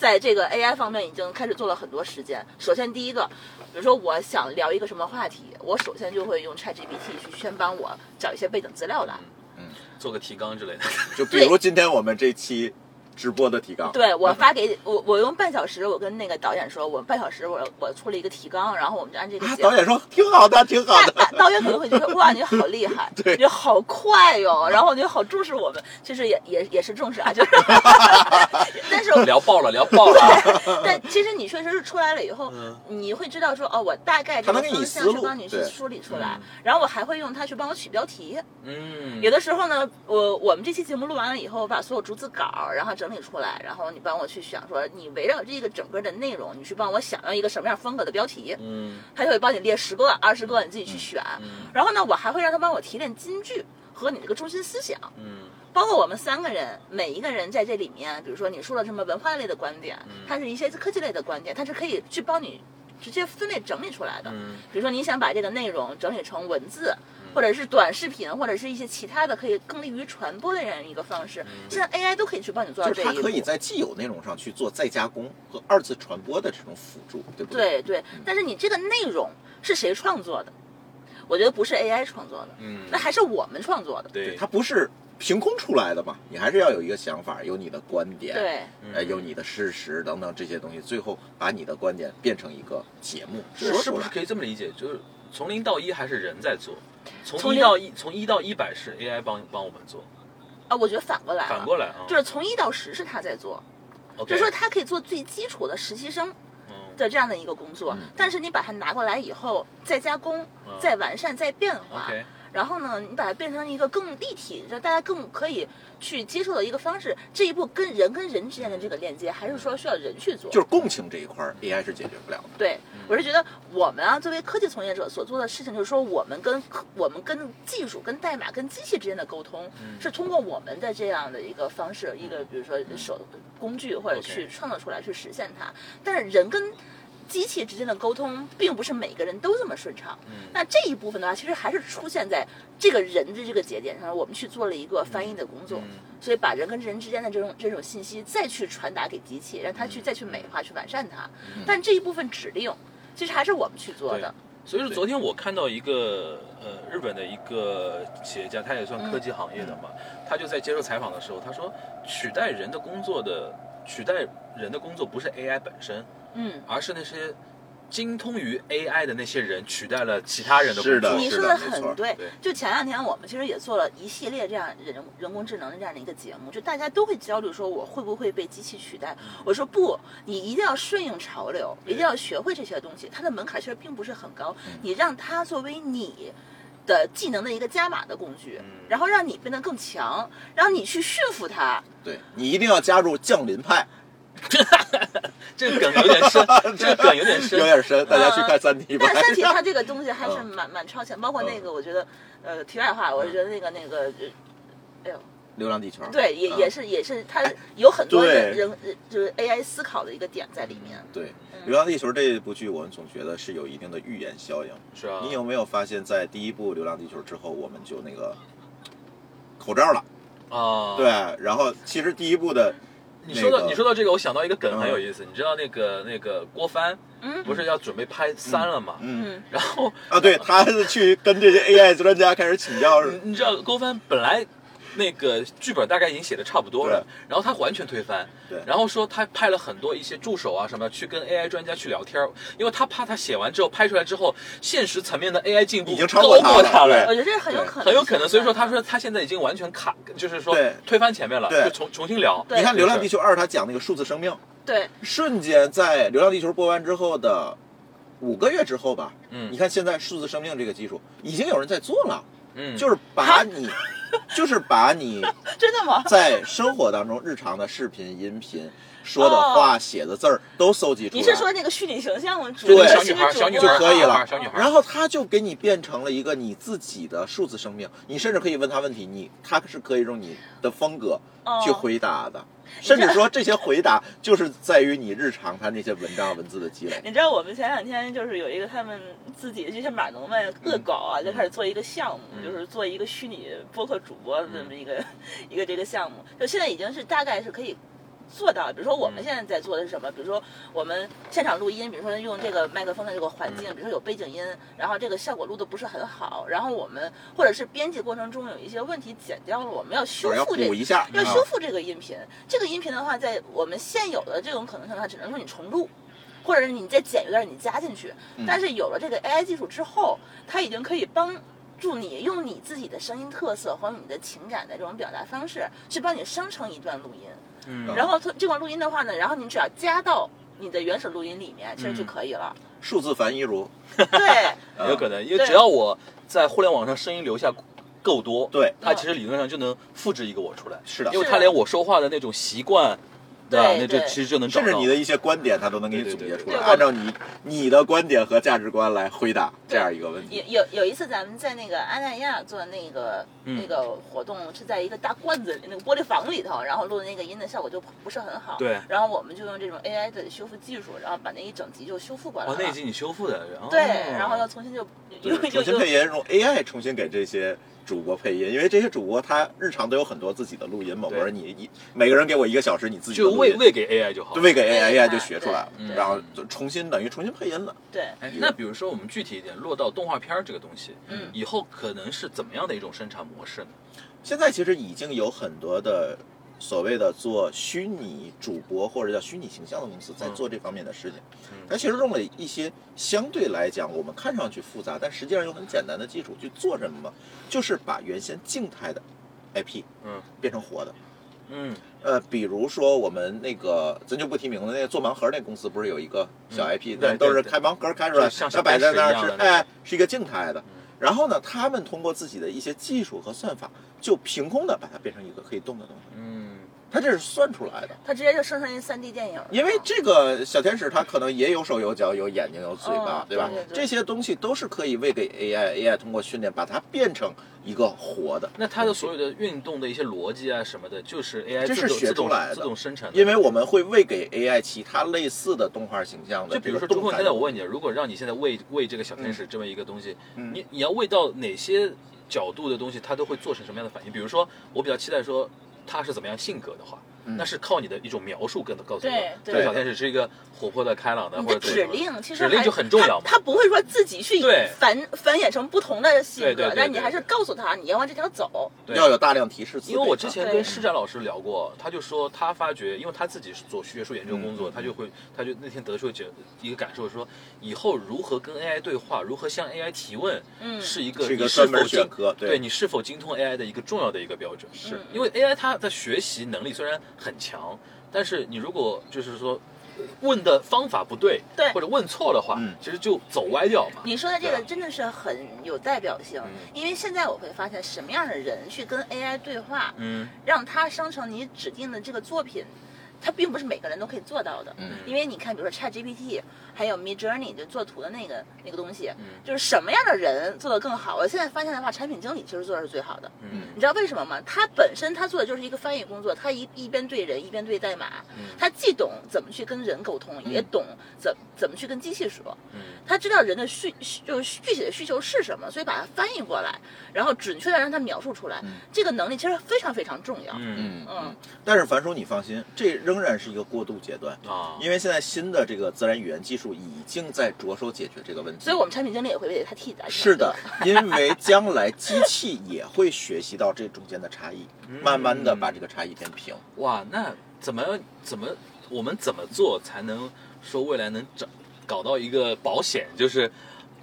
[SPEAKER 1] 在这个 AI 方面已经开始做了很多时间。首先第一个，比如说我想聊一个什么话题，我首先就会用 ChatGPT 去先帮我找一些背景资料来，
[SPEAKER 3] 嗯，做个提纲之类的。
[SPEAKER 2] 就比如今天我们这期。直播的提纲，
[SPEAKER 1] 对我发给我，我用半小时，我跟那个导演说，我半小时，我我出了一个提纲，然后我们就按这个。
[SPEAKER 2] 导演说挺好的，挺好的。
[SPEAKER 1] 导演可能会觉得哇，你好厉害，
[SPEAKER 2] 对，
[SPEAKER 1] 你好快哟，然后你好重视我们，其实也也也是重视啊，就是。但是
[SPEAKER 3] 聊爆了，聊爆了。
[SPEAKER 1] 但其实你确实是出来了以后，你会知道说哦，我大概这个方向去帮你去梳理出来，然后我还会用它去帮我取标题。嗯。有的时候呢，我我们这期节目录完了以后，我把所有逐字稿，然后整。理出来，然后你帮我去想，说你围绕这个整个的内容，你去帮我想要一个什么样风格的标题，嗯，他就会帮你列十个、二十个，你自己去选。然后呢，我还会让他帮我提炼金句和你这个中心思想，嗯，包括我们三个人，每一个人在这里面，比如说你说了什么文化类的观点，它是一些科技类的观点，它是可以去帮你直接分类整理出来的。嗯，比如说你想把这个内容整理成文字。或者是短视频，或者是一些其他的可以更利于传播的这样一个方式，现在 AI 都可以去帮你做到这一步。
[SPEAKER 2] 它可以在既有内容上去做再加工和二次传播的这种辅助，对不
[SPEAKER 1] 对？对对。但是你这个内容是谁创作的？我觉得不是 AI 创作的，嗯，那还是我们创作的。
[SPEAKER 3] 对，
[SPEAKER 2] 它不是凭空出来的嘛？你还是要有一个想法，有你的观点，
[SPEAKER 1] 对，
[SPEAKER 2] 呃，有你的事实等等这些东西，最后把你的观点变成一个节目，
[SPEAKER 3] 是是不是可以这么理解？就是从零到一还是人在做？从一到一，从一到一百是 AI 帮帮我们做，
[SPEAKER 1] 啊，我觉得反过来，
[SPEAKER 3] 反过来啊，
[SPEAKER 1] 就是从一到十是他在做，就是说他可以做最基础的实习生的这样的一个工作，但是你把它拿过来以后，再加工、再完善、再变化。然后呢，你把它变成一个更立体，让大家更可以去接受的一个方式。这一步跟人跟人之间的这个链接，还是说需要人去做？
[SPEAKER 2] 就是共情这一块，AI 是解决不了的。
[SPEAKER 1] 对，我是觉得我们啊，作为科技从业者所做的事情，就是说我们跟科、我们跟技术、跟代码、跟机器之间的沟通，是通过我们的这样的一个方式，一个比如说手工具或者去创造出来去实现它。但是人跟机器之间的沟通并不是每个人都这么顺畅，那这一部分的话，其实还是出现在这个人的这个节点上，我们去做了一个翻译的工作，所以把人跟人之间的这种这种信息再去传达给机器，让它去再去美化、去完善它。但这一部分指令，其实还是我们去做的。
[SPEAKER 3] 所以说，昨天我看到一个呃日本的一个企业家，他也算科技行业的嘛，他就在接受采访的时候，他说取代人的工作的取代人的工作不是 AI 本身。嗯，而是那些精通于 AI 的那些人取代了其他人的工作。
[SPEAKER 1] 你说的很对。就前两天我们其实也做了一系列这样人人工智能的这样的一个节目，就大家都会焦虑说我会不会被机器取代？我说不，你一定要顺应潮流，一定要学会这些东西。它的门槛其实并不是很高，你让它作为你的技能的一个加码的工具，然后让你变得更强，然后你去驯服它。
[SPEAKER 2] 对你一定要加入降临派。
[SPEAKER 3] 这个梗有点深，这个梗有点深，
[SPEAKER 2] 有点深，大家去看《三体》吧。
[SPEAKER 1] 但《三体》它这个东西还是蛮蛮超前，包括那个，我觉得，呃，题外话，我是觉得那个那个，哎呦，《
[SPEAKER 2] 流浪地球》
[SPEAKER 1] 对，也也是也是，它有很多人人就是 AI 思考的一个点在里面。
[SPEAKER 2] 对，《流浪地球》这部剧，我们总觉得是有一定的预言效应。
[SPEAKER 3] 是啊。
[SPEAKER 2] 你有没有发现，在第一部《流浪地球》之后，我们就那个口罩了啊？对，然后其实第一部的。
[SPEAKER 3] 你说到你说到这个，我想到一个梗很有意思。你知道那个那个郭帆，不是要准备拍三了吗？嗯，然后
[SPEAKER 2] 啊，对，他是去跟这些 AI 专家开始请教。
[SPEAKER 3] 你知道郭帆本来那个剧本大概已经写的差不多了，然后他完全推翻，
[SPEAKER 2] 对，
[SPEAKER 3] 然后说他派了很多一些助手啊什么去跟 AI 专家去聊天，因为他怕他写完之后拍出来之后，现实层面的 AI 进步
[SPEAKER 2] 已经超过
[SPEAKER 3] 他
[SPEAKER 2] 了，
[SPEAKER 1] 我觉得这很有可能，
[SPEAKER 3] 很有可能。所以说他说他现在已经完全卡，就是说推翻前面了，就重重新聊。
[SPEAKER 2] 你看《流浪地球二》，他讲那个数字生命，
[SPEAKER 1] 对，
[SPEAKER 2] 瞬间在《流浪地球》播完之后的五个月之后吧，
[SPEAKER 3] 嗯，
[SPEAKER 2] 你看现在数字生命这个技术已经有人在做了，
[SPEAKER 3] 嗯，
[SPEAKER 2] 就是把你。就是把你
[SPEAKER 1] 真的吗？
[SPEAKER 2] 在生活当中日常的视频、音频、说的话、写的字儿都搜集出来。
[SPEAKER 1] 你是说那个虚拟形象吗？
[SPEAKER 2] 对，
[SPEAKER 3] 小女孩，小女孩
[SPEAKER 2] 就可以了。
[SPEAKER 3] 小女孩，
[SPEAKER 2] 然后他就给你变成了一个你自己的数字生命，你甚至可以问他问题，你他是可以用你的风格去回答的。甚至说这些回答就是在于你日常他那些文章文字的积累。
[SPEAKER 1] 你知道我们前两天就是有一个他们自己这些码农们恶搞啊，就开始做一个项目，就是做一个虚拟播客主播这么一个 一个这个项目，就现在已经是大概是可以。做到，比如说我们现在在做的是什么？比如说我们现场录音，比如说用这个麦克风的这个环境，比如说有背景音，然后这个效果录的不是很好，然后我们或者是编辑过程中有一些问题剪掉了，我们要修复这
[SPEAKER 2] 一下，
[SPEAKER 1] 要修复这个音频。这个音频的话，在我们现有的这种可能性的话，只能说你重录，或者是你再剪一段你加进去。但是有了这个 AI 技术之后，它已经可以帮助你用你自己的声音特色和你的情感的这种表达方式，去帮你生成一段录音。
[SPEAKER 3] 嗯，
[SPEAKER 1] 然后这款录音的话呢，然后你只要加到你的原始录音里面，其实就可以了。
[SPEAKER 2] 数字樊一茹，
[SPEAKER 1] 对，
[SPEAKER 3] 有可能，因为只要我在互联网上声音留下够多，
[SPEAKER 2] 对，
[SPEAKER 3] 它其实理论上就能复制一个我出来。
[SPEAKER 2] 是的，
[SPEAKER 3] 因为它连我说话的那种习惯。
[SPEAKER 1] 对，
[SPEAKER 3] 那这其实就能
[SPEAKER 2] 甚至你的一些观点，他都能给你总结出来，按照你你的观点和价值观来回答这样一个问题。
[SPEAKER 1] 有有有一次咱们在那个阿那亚做那个那个活动，是在一个大罐子里那个玻璃房里头，然后录的那个音的效果就不是很好。
[SPEAKER 3] 对。
[SPEAKER 1] 然后我们就用这种 AI 的修复技术，然后把那一整集就修复过来了。哦，
[SPEAKER 3] 那一集你修复的，然后
[SPEAKER 1] 对，然后又重新就
[SPEAKER 2] 重新配音，用 AI 重新给这些。主播配音，因为这些主播他日常都有很多自己的录音嘛。我说你你每个人给我一个小时，你自己
[SPEAKER 3] 就喂喂给 AI 就好，
[SPEAKER 2] 就喂给 AI，AI 就学出来了，然后就重新等于重新配音了。
[SPEAKER 1] 对，
[SPEAKER 3] 那比如说我们具体一点，落到动画片这个东西，
[SPEAKER 1] 嗯，
[SPEAKER 3] 以后可能是怎么样的一种生产模式呢？
[SPEAKER 2] 现在其实已经有很多的。所谓的做虚拟主播或者叫虚拟形象的公司在做这方面的事情，它其实用了一些相对来讲我们看上去复杂，但实际上又很简单的技术去做什么？就是把原先静态的 IP，
[SPEAKER 3] 嗯，
[SPEAKER 2] 变成活的，
[SPEAKER 3] 嗯，
[SPEAKER 2] 呃，比如说我们那个咱就不提名了，那个做盲盒那公司不是有一个小 IP，
[SPEAKER 3] 对
[SPEAKER 2] 都是开盲盒开出来，它摆在那儿是哎是一个静态的，然后呢，他们通过自己的一些技术和算法，就凭空的把它变成一个可以动的东西，
[SPEAKER 3] 嗯。
[SPEAKER 2] 他这是算出来的，
[SPEAKER 1] 他直接就生成一三 D 电影。
[SPEAKER 2] 因为这个小天使，他可能也有手有脚有眼睛有嘴巴，
[SPEAKER 1] 对
[SPEAKER 2] 吧？这些东西都是可以喂给 AI，AI 通过训练把它变成一个活的。
[SPEAKER 3] 那它的所有的运动的一些逻辑啊什么的，就是 AI
[SPEAKER 2] 这是学出来的，
[SPEAKER 3] 自动生成。
[SPEAKER 2] 因为我们会喂给 AI 其他类似的动画形象的。
[SPEAKER 3] 就比如说，朱坤，现在我问你，如果让你现在喂喂这个小天使这么一个东西，你你要喂到哪些角度的东西，它都会做成什么样的反应？比如说，我比较期待说他是怎么样性格的话。那是靠你的一种描述，跟他告诉我，这个小天使是一个活泼的、开朗的，或者
[SPEAKER 1] 指令，其实
[SPEAKER 3] 指令就很重要嘛。
[SPEAKER 1] 他不会说自己去繁繁衍成不同的性
[SPEAKER 3] 格，
[SPEAKER 1] 但你还是告诉他你要往这条走，
[SPEAKER 2] 要有大量提示。
[SPEAKER 3] 因为我之前跟施展老师聊过，他就说他发觉，因为他自己是做学术研究工作，他就会，他就那天得出结一个感受，说以后如何跟 AI 对话，如何向 AI 提问，
[SPEAKER 1] 嗯，
[SPEAKER 2] 是
[SPEAKER 3] 一个
[SPEAKER 2] 你
[SPEAKER 3] 是否
[SPEAKER 2] 选科，
[SPEAKER 3] 对。你是否精通 AI 的一个重要的一个标准。
[SPEAKER 2] 是
[SPEAKER 3] 因为 AI 它的学习能力虽然很强。但是你如果就是说问的方法不对，
[SPEAKER 1] 对，
[SPEAKER 3] 或者问错的话，其实就走歪掉嘛。
[SPEAKER 1] 你说的这个真的是很有代表性，因为现在我会发现什么样的人去跟 AI 对话，
[SPEAKER 3] 嗯，
[SPEAKER 1] 让它生成你指定的这个作品。它并不是每个人都可以做到的，
[SPEAKER 2] 嗯，
[SPEAKER 1] 因为你看，比如说 Chat GPT，还有 Mid Journey 就做图的那个那个东西，
[SPEAKER 3] 嗯，
[SPEAKER 1] 就是什么样的人做的更好？我现在发现的话，产品经理其实做的是最好的，
[SPEAKER 3] 嗯，
[SPEAKER 1] 你知道为什么吗？他本身他做的就是一个翻译工作，他一一边对人，一边对代码，
[SPEAKER 3] 嗯，
[SPEAKER 1] 他既懂怎么去跟人沟通，也懂怎怎么去跟机器说，
[SPEAKER 3] 嗯，
[SPEAKER 1] 他知道人的需就是具体的需求是什么，所以把它翻译过来，然后准确的让他描述出来，这个能力其实非常非常重要，
[SPEAKER 3] 嗯。
[SPEAKER 1] 嗯，
[SPEAKER 2] 但是樊叔你放心，这。仍然是一个过渡阶段
[SPEAKER 3] 啊，
[SPEAKER 2] 因为现在新的这个自然语言技术已经在着手解决这个问题。
[SPEAKER 1] 所以我们产品经理也会为它替代。
[SPEAKER 2] 是的，因为将来机器也会学习到这中间的差异，慢慢的把这个差异变平。
[SPEAKER 3] 哇，那怎么怎么我们怎么做才能说未来能找搞到一个保险，就是？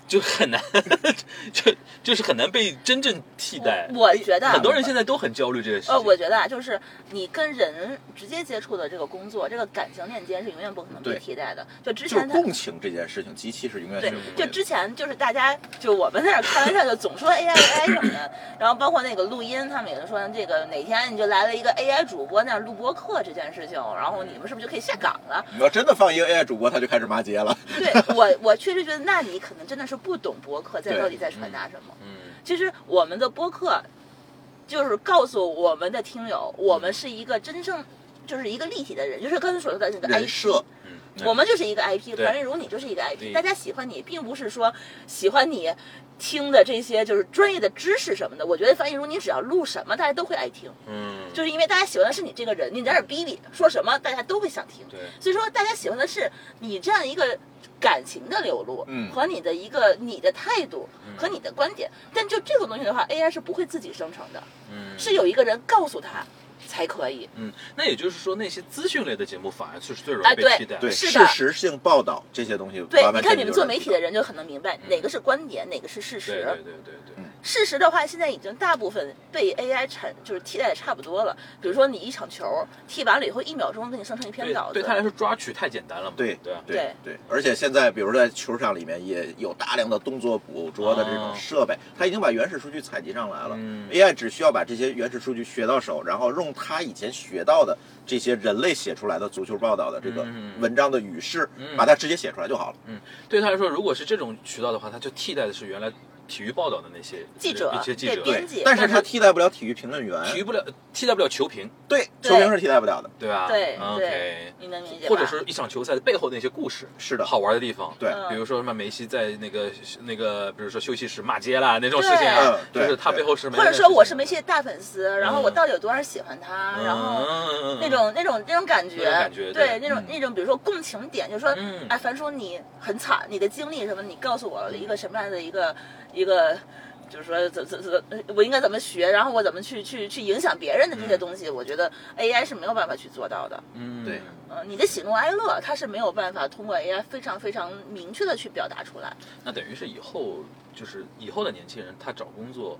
[SPEAKER 3] 就很难，就就是很难被真正替代。
[SPEAKER 1] 我觉得
[SPEAKER 3] 很多人现在都很焦虑这个事情。
[SPEAKER 1] 呃，我觉得啊，就是你跟人直接接触的这个工作，这个感情链接是永远不可能被替代的。就之前
[SPEAKER 2] 共情这件事情，机器是永远
[SPEAKER 1] 对。就之前就是大家就我们在那开玩笑，就总说 AI AI 什么的，然后包括那个录音，他们也说这个哪天你就来了一个 AI 主播那录播课这件事情，然后你们是不是就可以下岗了？
[SPEAKER 2] 你要真的放一个 AI 主播，他就开始骂街了。
[SPEAKER 1] 对我，我确实觉得，那你可能真的是。不懂播客在到底在传达什么？
[SPEAKER 3] 嗯，
[SPEAKER 1] 其实我们的播客就是告诉我们的听友，我们是一个真正就是一个立体的人，就是刚才所说的那个 IP。
[SPEAKER 3] 嗯，
[SPEAKER 1] 我们就是一个 IP，樊瑞如你就是一个 IP，大家喜欢你，并不是说喜欢你听的这些就是专业的知识什么的。我觉得樊玉茹你只要录什么，大家都会爱听。
[SPEAKER 3] 嗯，
[SPEAKER 1] 就是因为大家喜欢的是你这个人，你在这逼逼说什么，大家都会想听。
[SPEAKER 3] 对，
[SPEAKER 1] 所以说大家喜欢的是你这样一个。感情的流露，
[SPEAKER 2] 嗯，
[SPEAKER 1] 和你的一个你的态度和你的观点，但就这种东西的话，AI 是不会自己生成的，
[SPEAKER 3] 嗯，
[SPEAKER 1] 是有一个人告诉他才可以，
[SPEAKER 3] 嗯，那也就是说那些资讯类的节目反而就是最容易被替代，
[SPEAKER 2] 对，
[SPEAKER 1] 是
[SPEAKER 2] 事实性报道这些东西，
[SPEAKER 1] 对，你看你们做媒体的人就很能明白哪个是观点，哪个是事实，
[SPEAKER 3] 对对对对对。
[SPEAKER 1] 事实的话，现在已经大部分被 AI 产就是替代的差不多了。比如说，你一场球踢完了以后，一秒钟给你生成一篇稿子。
[SPEAKER 3] 对他来说，抓取太简单了嘛。
[SPEAKER 2] 对
[SPEAKER 3] 对
[SPEAKER 2] 对对。而且现在，比如在球场里面也有大量的动作捕捉的这种设备，他已经把原始数据采集上来了。AI 只需要把这些原始数据学到手，然后用他以前学到的这些人类写出来的足球报道的这个文章的语式，把它直接写出来就好了。
[SPEAKER 3] 嗯，对他来说，如果是这种渠道的话，他就替代的是原来。体育报道的那些
[SPEAKER 1] 记者，
[SPEAKER 3] 一些记者，
[SPEAKER 1] 编辑，
[SPEAKER 2] 但是他替代不了体育评论员，
[SPEAKER 3] 替不了，替代不了球评，
[SPEAKER 2] 对，球评是替代不了的，
[SPEAKER 3] 对吧？
[SPEAKER 1] 对
[SPEAKER 3] ，OK，
[SPEAKER 1] 你能理解
[SPEAKER 3] 或者是一场球赛的背后那些故事，
[SPEAKER 2] 是的，
[SPEAKER 3] 好玩的地方，
[SPEAKER 2] 对，
[SPEAKER 3] 比如说什么梅西在那个那个，比如说休息室骂街啦那种事情啊，就是他背后是，
[SPEAKER 1] 或者说我是梅西的大粉丝，然后我到底有多少喜欢他，然后那种那种那种感觉，
[SPEAKER 3] 感觉，对，
[SPEAKER 1] 那种那种比如说共情点，就是说，哎，樊叔你很惨，你的经历什么，你告诉我了一个什么样的一个一个。就是说，怎怎怎，我应该怎么学，然后我怎么去去去影响别人的这些东西，我觉得 AI 是没有办法去做到的。
[SPEAKER 3] 嗯，
[SPEAKER 2] 对，
[SPEAKER 1] 呃，你的喜怒哀乐，它是没有办法通过 AI 非常非常明确的去表达出来。
[SPEAKER 3] 那等于是以后，就是以后的年轻人，他找工作。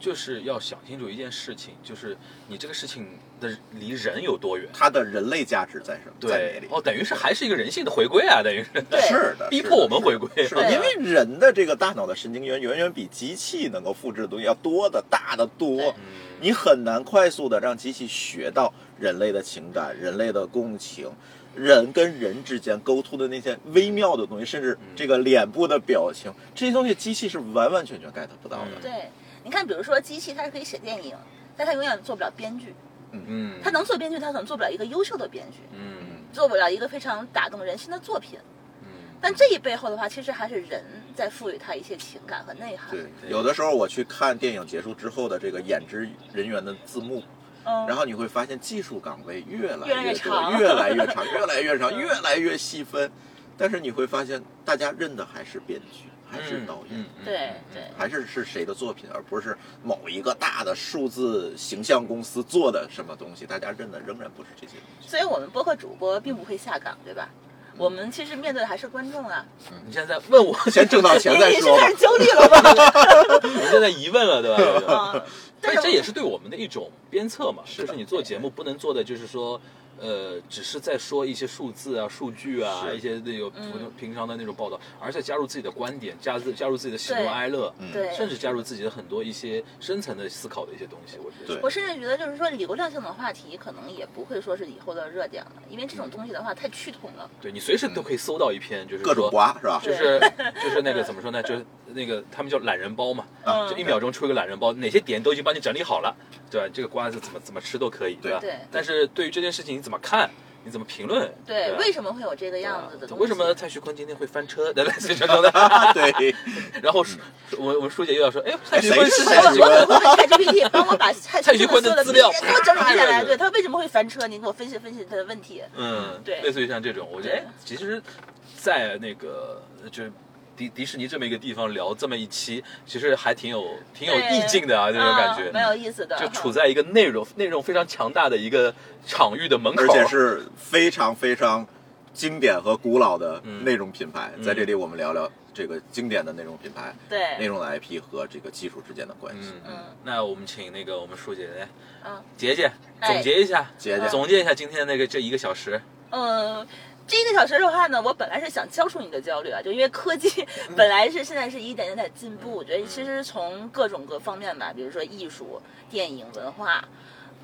[SPEAKER 3] 就是要想清楚一件事情，就是你这个事情的离人有多远，
[SPEAKER 2] 它的人类价值在什么？
[SPEAKER 3] 在哪里？哦，等于是还是一个人性的回归啊，等于是
[SPEAKER 2] 是的，
[SPEAKER 3] 逼迫我们回归，
[SPEAKER 2] 是因为人的这个大脑的神经元远远比机器能够复制的东西要多的大的多，你很难快速的让机器学到人类的情感、人类的共情、人跟人之间沟通的那些微妙的东西，甚至这个脸部的表情，这些东西机器是完完全全 get 不到的。
[SPEAKER 1] 对。你看，比如说机器，它是可以写电影，但它永远做不了编剧。
[SPEAKER 3] 嗯嗯，
[SPEAKER 1] 它能做编剧，它可能做不了一个优秀的编剧。
[SPEAKER 3] 嗯，
[SPEAKER 1] 做不了一个非常打动人心的作品。
[SPEAKER 3] 嗯，
[SPEAKER 1] 但这一背后的话，其实还是人在赋予它一些情感和内涵。
[SPEAKER 2] 对，有的时候我去看电影结束之后的这个演职人员的字幕，
[SPEAKER 1] 嗯，
[SPEAKER 2] 然后你会发现技术岗位越来
[SPEAKER 1] 越
[SPEAKER 2] 长，越来 越长，越来越长，越来越细分，但是你会发现大家认的还是编剧。还是导演，
[SPEAKER 1] 对对，
[SPEAKER 2] 还是是谁的作品，而不是某一个大的数字形象公司做的什么东西，大家认的仍然不是这些东西。
[SPEAKER 1] 所以我们播客主播并不会下岗，对吧？我们其实面对的还是观众啊。
[SPEAKER 3] 你现在问我，
[SPEAKER 2] 先挣到钱再说。
[SPEAKER 1] 你开始焦虑了吧？
[SPEAKER 3] 你现在疑问了，对
[SPEAKER 1] 吧？
[SPEAKER 3] 但这也是对我们的一种鞭策嘛，就是你做节目不能做的就是说。呃，只是在说一些数字啊、数据啊，一些那个平常的那种报道，而且加入自己的观点，加入加入自己的喜怒哀乐，
[SPEAKER 1] 对，
[SPEAKER 3] 甚至加入自己的很多一些深层的思考的一些东西。我觉得，
[SPEAKER 1] 我甚至觉得，就是说流量性的话题，可能也不会说是以后的热点了，因为这种东西的话太趋同了。
[SPEAKER 3] 对你随时都可以搜到一篇，就是
[SPEAKER 2] 各种瓜，是吧？
[SPEAKER 3] 就是 就是那个怎么说呢？就是那个他们叫懒人包嘛，就一秒钟出一个懒人包，哪些点都已经帮你整理好了，对吧？这个瓜子怎么怎么吃都可以，对吧？
[SPEAKER 1] 对。
[SPEAKER 3] 但是对于这件事情你怎么看？你怎么评论？
[SPEAKER 1] 对，
[SPEAKER 3] 吧
[SPEAKER 1] 为什么会有这个样子的东西？
[SPEAKER 3] 为什么蔡徐坤今天会翻车？对类似于这种的。
[SPEAKER 2] 对，
[SPEAKER 3] 然后我我们舒姐又要说，哎，蔡徐坤是
[SPEAKER 2] 蔡徐坤
[SPEAKER 1] 我我问 ChatGPT 帮我把蔡
[SPEAKER 3] 蔡徐坤的
[SPEAKER 1] 的
[SPEAKER 3] 资料
[SPEAKER 1] 给我整理下来，
[SPEAKER 3] 对
[SPEAKER 1] 对他为什么会翻车？你给我分析分析他的问题。
[SPEAKER 3] 嗯，
[SPEAKER 1] 对
[SPEAKER 3] 类似于像这种，我觉得
[SPEAKER 1] 哎
[SPEAKER 3] 其实，在那个就是迪迪士尼这么一个地方聊这么一期，其实还挺有挺有意境的啊，这种感觉。
[SPEAKER 1] 啊蛮有意思的。
[SPEAKER 3] 就处在一个内容内容非常强大的一个场域的门口，
[SPEAKER 2] 而且是非常非常经典和古老的
[SPEAKER 3] 嗯
[SPEAKER 2] 内容品牌。
[SPEAKER 3] 嗯
[SPEAKER 2] 在这里，我们聊聊这个经典的内容品牌、
[SPEAKER 1] 对内，
[SPEAKER 2] 容的 IP 和这个技术之间的关系。
[SPEAKER 3] 嗯
[SPEAKER 1] 嗯
[SPEAKER 3] 那我们请那个我们舒姐姐
[SPEAKER 1] 嗯
[SPEAKER 3] 杰杰
[SPEAKER 1] 哎
[SPEAKER 3] 总结一下，
[SPEAKER 2] 姐姐
[SPEAKER 3] 总结一下今天那个这一个小时。
[SPEAKER 1] 嗯。这一个小时的话呢，我本来是想消除你的焦虑啊，就因为科技 本来是现在是一点点在进步，我觉得其实从各种各方面吧，比如说艺术、电影、文化，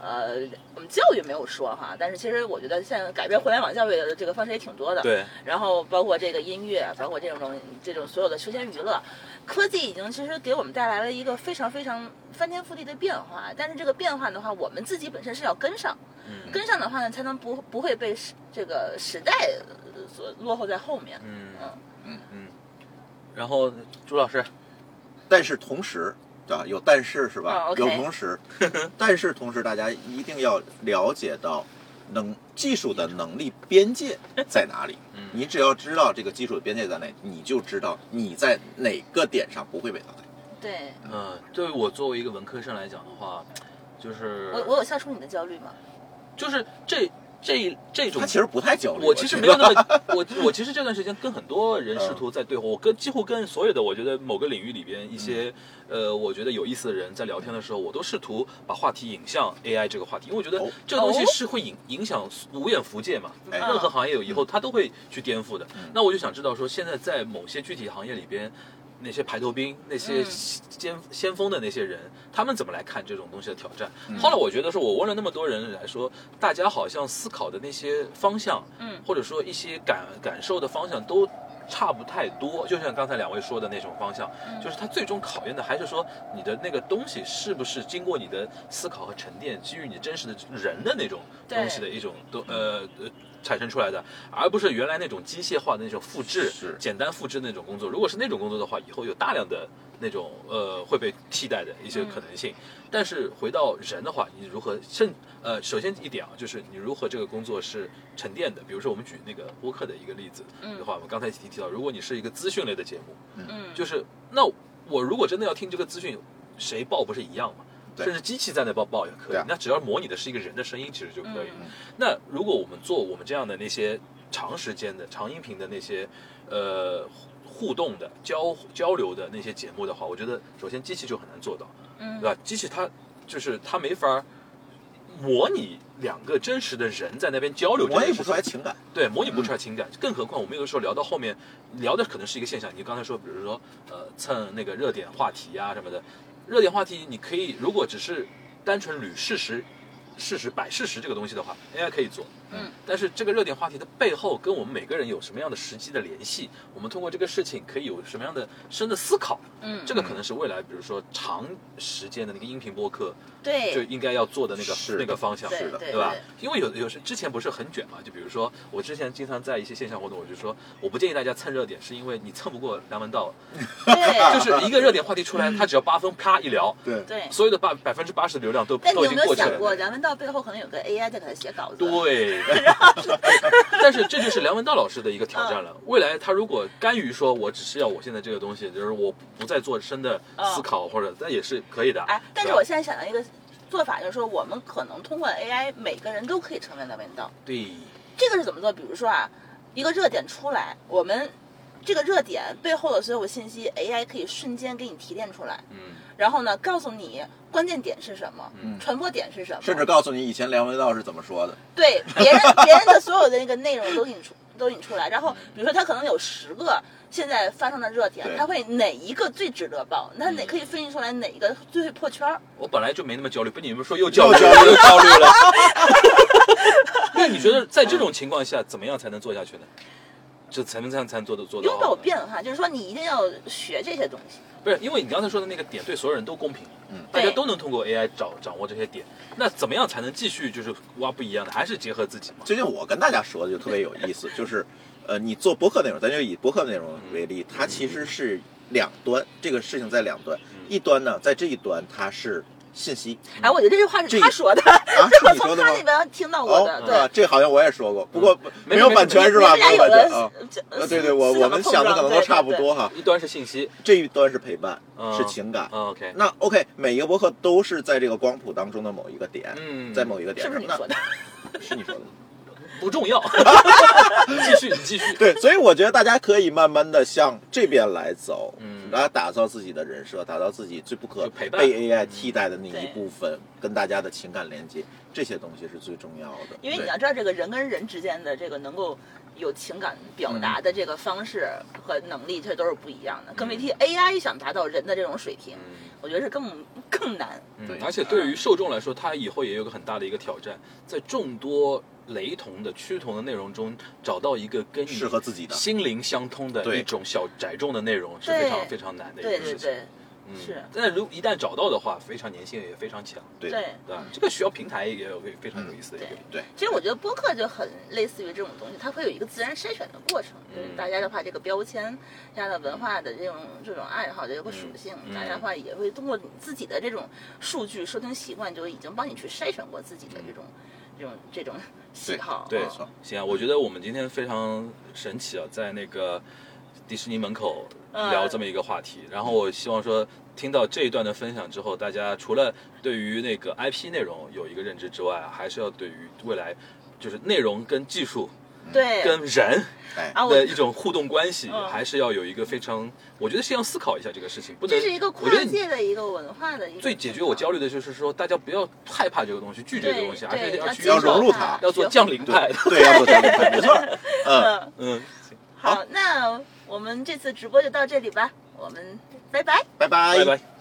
[SPEAKER 1] 呃，我们教育没有说哈，但是其实我觉得现在改变互联网教育的这个方式也挺多的。
[SPEAKER 3] 对，
[SPEAKER 1] 然后包括这个音乐，包括这种这种所有的休闲娱乐，科技已经其实给我们带来了一个非常非常翻天覆地的变化。但是这个变化的话，我们自己本身是要跟上，
[SPEAKER 3] 嗯
[SPEAKER 1] 跟上的话呢，才能不不会被时这个时代呃所落后在后面。
[SPEAKER 3] 嗯
[SPEAKER 1] 嗯
[SPEAKER 3] 嗯嗯。然后朱老师，
[SPEAKER 2] 但是同时，对吧？有但是是吧？有同时，但是同时，大家一定要了解到能技术的能力边界在哪里。
[SPEAKER 3] 嗯
[SPEAKER 2] 你只要知道这个技术的边界在哪，你就知道你在哪个点上不会被淘汰。
[SPEAKER 1] 对
[SPEAKER 3] 嗯，对我作为一个文科生来讲的话，就是
[SPEAKER 1] 我我有消除你的焦虑吗？
[SPEAKER 3] 就是这这这种
[SPEAKER 2] 他其实不太焦虑。
[SPEAKER 3] 我其实没有那么，我我其实这段时间跟很多人试图在对话，我跟几乎跟所有的我觉得某个领域里边一些、呃，我觉得有意思的人在聊天的时候，我都试图把话题引向 AI 这个话题，因为我觉得
[SPEAKER 2] 哦
[SPEAKER 3] 这个东西
[SPEAKER 1] 哦
[SPEAKER 3] 是会影影响无眼福界嘛，
[SPEAKER 2] 哎
[SPEAKER 3] 任何行业有以后它都会去颠覆的。
[SPEAKER 2] 嗯
[SPEAKER 3] 那我就想知道说，现在在某些具体行业里边。那些排头兵，那些
[SPEAKER 1] 嗯
[SPEAKER 3] 先先锋的那些人，他们怎么来看这种东西的挑战？
[SPEAKER 2] 嗯
[SPEAKER 3] 后来我觉得说，我问了那么多人来说，大家好像思考的那些方向，
[SPEAKER 1] 嗯
[SPEAKER 3] 或者说一些感感受的方向都差不太多。就像刚才两位说的那种方向，
[SPEAKER 1] 嗯
[SPEAKER 3] 就是它最终考验的还是说你的那个东西是不是经过你的思考和沉淀，基于你真实的人的那种东西的一种都呃呃。产生出来的，而不是原来那种机械化的那种复制
[SPEAKER 2] 是、
[SPEAKER 3] 简单复制那种工作。如果是那种工作的话，以后有大量的那种呃会被替代的一些可能性。但是回到人的话，你如何甚呃，首先一点啊，就是你如何这个工作是沉淀的。比如说我们举那个播客的一个例子
[SPEAKER 1] 嗯
[SPEAKER 3] 的话，我们刚才提提到，如果你是一个资讯类的节目，
[SPEAKER 1] 嗯，
[SPEAKER 3] 就是那我如果真的要听这个资讯，谁报不是一样吗？
[SPEAKER 2] 对
[SPEAKER 3] 甚至机器在那报报也可以
[SPEAKER 2] 啊，
[SPEAKER 3] 那只要模拟的是一个人的声音，其实就可以。
[SPEAKER 1] 嗯
[SPEAKER 3] 那如果我们做我们这样的那些长时间的长音频的那些呃互动的交交流的那些节目的话，我觉得首先机器就很难做到，
[SPEAKER 1] 嗯
[SPEAKER 3] 对吧？机器它就是它没法模拟两个真实的人在那边交流这
[SPEAKER 2] 模拟不出来情感。
[SPEAKER 3] 对，模拟不出来情感，更何况我们有的时候聊到后面，聊的可能是一个现象。你刚才说，比如说，呃，蹭那个热点话题啊什么的，热点话题你可以如果只是单纯捋事实、事实摆事实这个东西的话，AI 可以做。
[SPEAKER 1] 嗯，
[SPEAKER 3] 但是这个热点话题的背后跟我们每个人有什么样的实际的联系？我们通过这个事情可以有什么样的深的思考？
[SPEAKER 1] 嗯，
[SPEAKER 3] 这个可能是未来，比如说长时间的那个音频播客，
[SPEAKER 1] 对就
[SPEAKER 3] 应该要做的那个那个方向，
[SPEAKER 1] 对
[SPEAKER 2] 是的
[SPEAKER 1] 对
[SPEAKER 3] 对吧？因为有有时之前不是很卷嘛，就比如说我之前经常在一些线下活动，我就说我不建议大家蹭热点，是因为你蹭不过梁文道，
[SPEAKER 1] 对，
[SPEAKER 3] 就是一个热点话题出来，他只要八分啪一聊，
[SPEAKER 2] 对，
[SPEAKER 1] 对。
[SPEAKER 3] 所有的八百分之八十的流量都
[SPEAKER 1] 但你
[SPEAKER 3] 都已
[SPEAKER 1] 有没有想
[SPEAKER 3] 经过去了。
[SPEAKER 1] 过梁文道背后可能有个 AI 在给他写稿子？
[SPEAKER 3] 对，但是这就是梁文道老师的一个挑战了。未来他如果甘于说，我只是要我现在这个东西，就是我不再做深的思考，或者那也是可以的。
[SPEAKER 1] 哎，但是我现在想到一个做法，就是说我们可能通过 AI，每个人都可以成为梁文道。
[SPEAKER 3] 对，
[SPEAKER 1] 这个是怎么做？比如说啊，一个热点出来，我们这个热点背后的所有信息，AI 可以瞬间给你提炼出来，
[SPEAKER 3] 嗯
[SPEAKER 1] 然后呢，告诉你关键点是什么，
[SPEAKER 3] 嗯
[SPEAKER 1] 传播点是什么，
[SPEAKER 2] 甚至告诉你以前梁文道是怎么说的。
[SPEAKER 1] 对别人别人的所有的那个内容都给你出都给你出来，然后比如说他可能有十个现在发生的热点，他会哪一个最值得报？他哪
[SPEAKER 3] 嗯
[SPEAKER 1] 可以分析出来哪一个最会破圈儿？
[SPEAKER 3] 我本来就没那么焦虑，被你们说又焦虑
[SPEAKER 2] 又焦虑
[SPEAKER 3] 又焦虑了。那你觉得在这种情况下，怎么样才能做下去呢？这才能这样才能做的做
[SPEAKER 1] 拥抱
[SPEAKER 3] 到。
[SPEAKER 1] 变化，就是说你一定要学这些东西。
[SPEAKER 3] 不是，因为你刚才说的那个点对所有人都公平，
[SPEAKER 2] 嗯
[SPEAKER 3] 大家都能通过 AI 掌掌握这些点。那怎么样才能继续就是挖不一样的？还是结合自己嘛？
[SPEAKER 2] 最近我跟大家说的就特别有意思，就是，呃，你做博客内容，咱就以博客内容为例，它其实是两端，这个事情在两端，一端呢，在这一端它是信息
[SPEAKER 1] 哎，我觉得这句话是他说的，
[SPEAKER 2] 啊，
[SPEAKER 1] 是我从
[SPEAKER 2] 是你说的吗？
[SPEAKER 1] 他那边听到过
[SPEAKER 2] 哦，
[SPEAKER 1] 的。
[SPEAKER 2] 啊
[SPEAKER 1] 对，
[SPEAKER 2] 这好像我也说过，不过
[SPEAKER 3] 没
[SPEAKER 2] 没有版权是吧？
[SPEAKER 1] 你们俩有
[SPEAKER 2] 没版权啊。呃，对对，我我们想的可能都差不。多哈。
[SPEAKER 3] 一端是信息，
[SPEAKER 2] 这一端是陪伴，
[SPEAKER 3] 嗯
[SPEAKER 2] 是情感。那 OK，每一个博客都是在这个光谱当中的某一个点，
[SPEAKER 3] 嗯
[SPEAKER 2] 在某一个点上。
[SPEAKER 1] 是不是你说的？
[SPEAKER 2] 是你说的。
[SPEAKER 3] 不重要。继续，你继续。
[SPEAKER 2] 对，所以我觉得大家可以慢慢的向这边来走，
[SPEAKER 3] 嗯
[SPEAKER 2] 然后打造自己的人设，打造自己最不可被 AI 替代的那一部分，跟大家的情感连接，这些东西是最重要的。
[SPEAKER 1] 因为你要知道，这个人跟人之间的这个能够有情感表
[SPEAKER 2] 嗯
[SPEAKER 1] 达的这个方式和能力，这都是不一样的。更别提 AI 想达到人的这种水平，
[SPEAKER 3] 嗯
[SPEAKER 1] 我觉得是更更难。
[SPEAKER 2] 对
[SPEAKER 3] 嗯而且对于受众来说，他以后也有个很大的一个挑战，在众多雷同的趋同的内容中，找到一个跟你
[SPEAKER 2] 适合自己的
[SPEAKER 3] 心灵相通的一种小窄众的内容，是非常非常难的一
[SPEAKER 1] 对对
[SPEAKER 3] 个事情。
[SPEAKER 1] 对，
[SPEAKER 3] 嗯
[SPEAKER 1] 是
[SPEAKER 3] 但如一旦找到的话，非常粘性也非常强，
[SPEAKER 2] 对
[SPEAKER 1] 对。
[SPEAKER 3] 对吧？这个需要平台也有个非常有意思的一个
[SPEAKER 1] 对。
[SPEAKER 2] 对，
[SPEAKER 1] 其实我觉得播客就很类似于这种东西，它会有一个自然筛选的过程。就是
[SPEAKER 3] 嗯
[SPEAKER 1] 大家的话，这个标签、大家的文化的这种这种爱好的这个属性，
[SPEAKER 3] 嗯
[SPEAKER 1] 大家的话也会通过自己的这种数据、收听习惯，就已经帮你去筛选过自己的这种、这种、这种喜好。
[SPEAKER 3] 对
[SPEAKER 1] 嗯，
[SPEAKER 3] 行啊，我觉得我们今天非常神奇啊，在那个迪士尼门口
[SPEAKER 1] 嗯
[SPEAKER 3] 聊这么一个话题。然后我希望说，听到这一段的分享之后，大家除了对于那个 IP 内容有一个认知之外，还是要对于未来就是内容跟技术
[SPEAKER 1] 对，
[SPEAKER 3] 跟人
[SPEAKER 2] 哎，
[SPEAKER 1] 啊，我
[SPEAKER 3] 的一种互动关系，
[SPEAKER 1] 嗯
[SPEAKER 3] 还是要有一个非常，我觉得是要思考一下这个事情，不能
[SPEAKER 1] 这是一个跨界的一个文化的一个
[SPEAKER 3] 最解决我焦虑的就是说，大家不要害怕这个东西，拒绝这个东西，而
[SPEAKER 1] 对
[SPEAKER 3] 是要去
[SPEAKER 2] 要融入它
[SPEAKER 3] 要做降临派的。
[SPEAKER 2] 对，要做降临派，没错。嗯，
[SPEAKER 1] 嗯，
[SPEAKER 3] 嗯，
[SPEAKER 1] 好，那我们这次直播就到这里吧，我们拜拜。
[SPEAKER 2] 拜拜
[SPEAKER 3] 拜拜。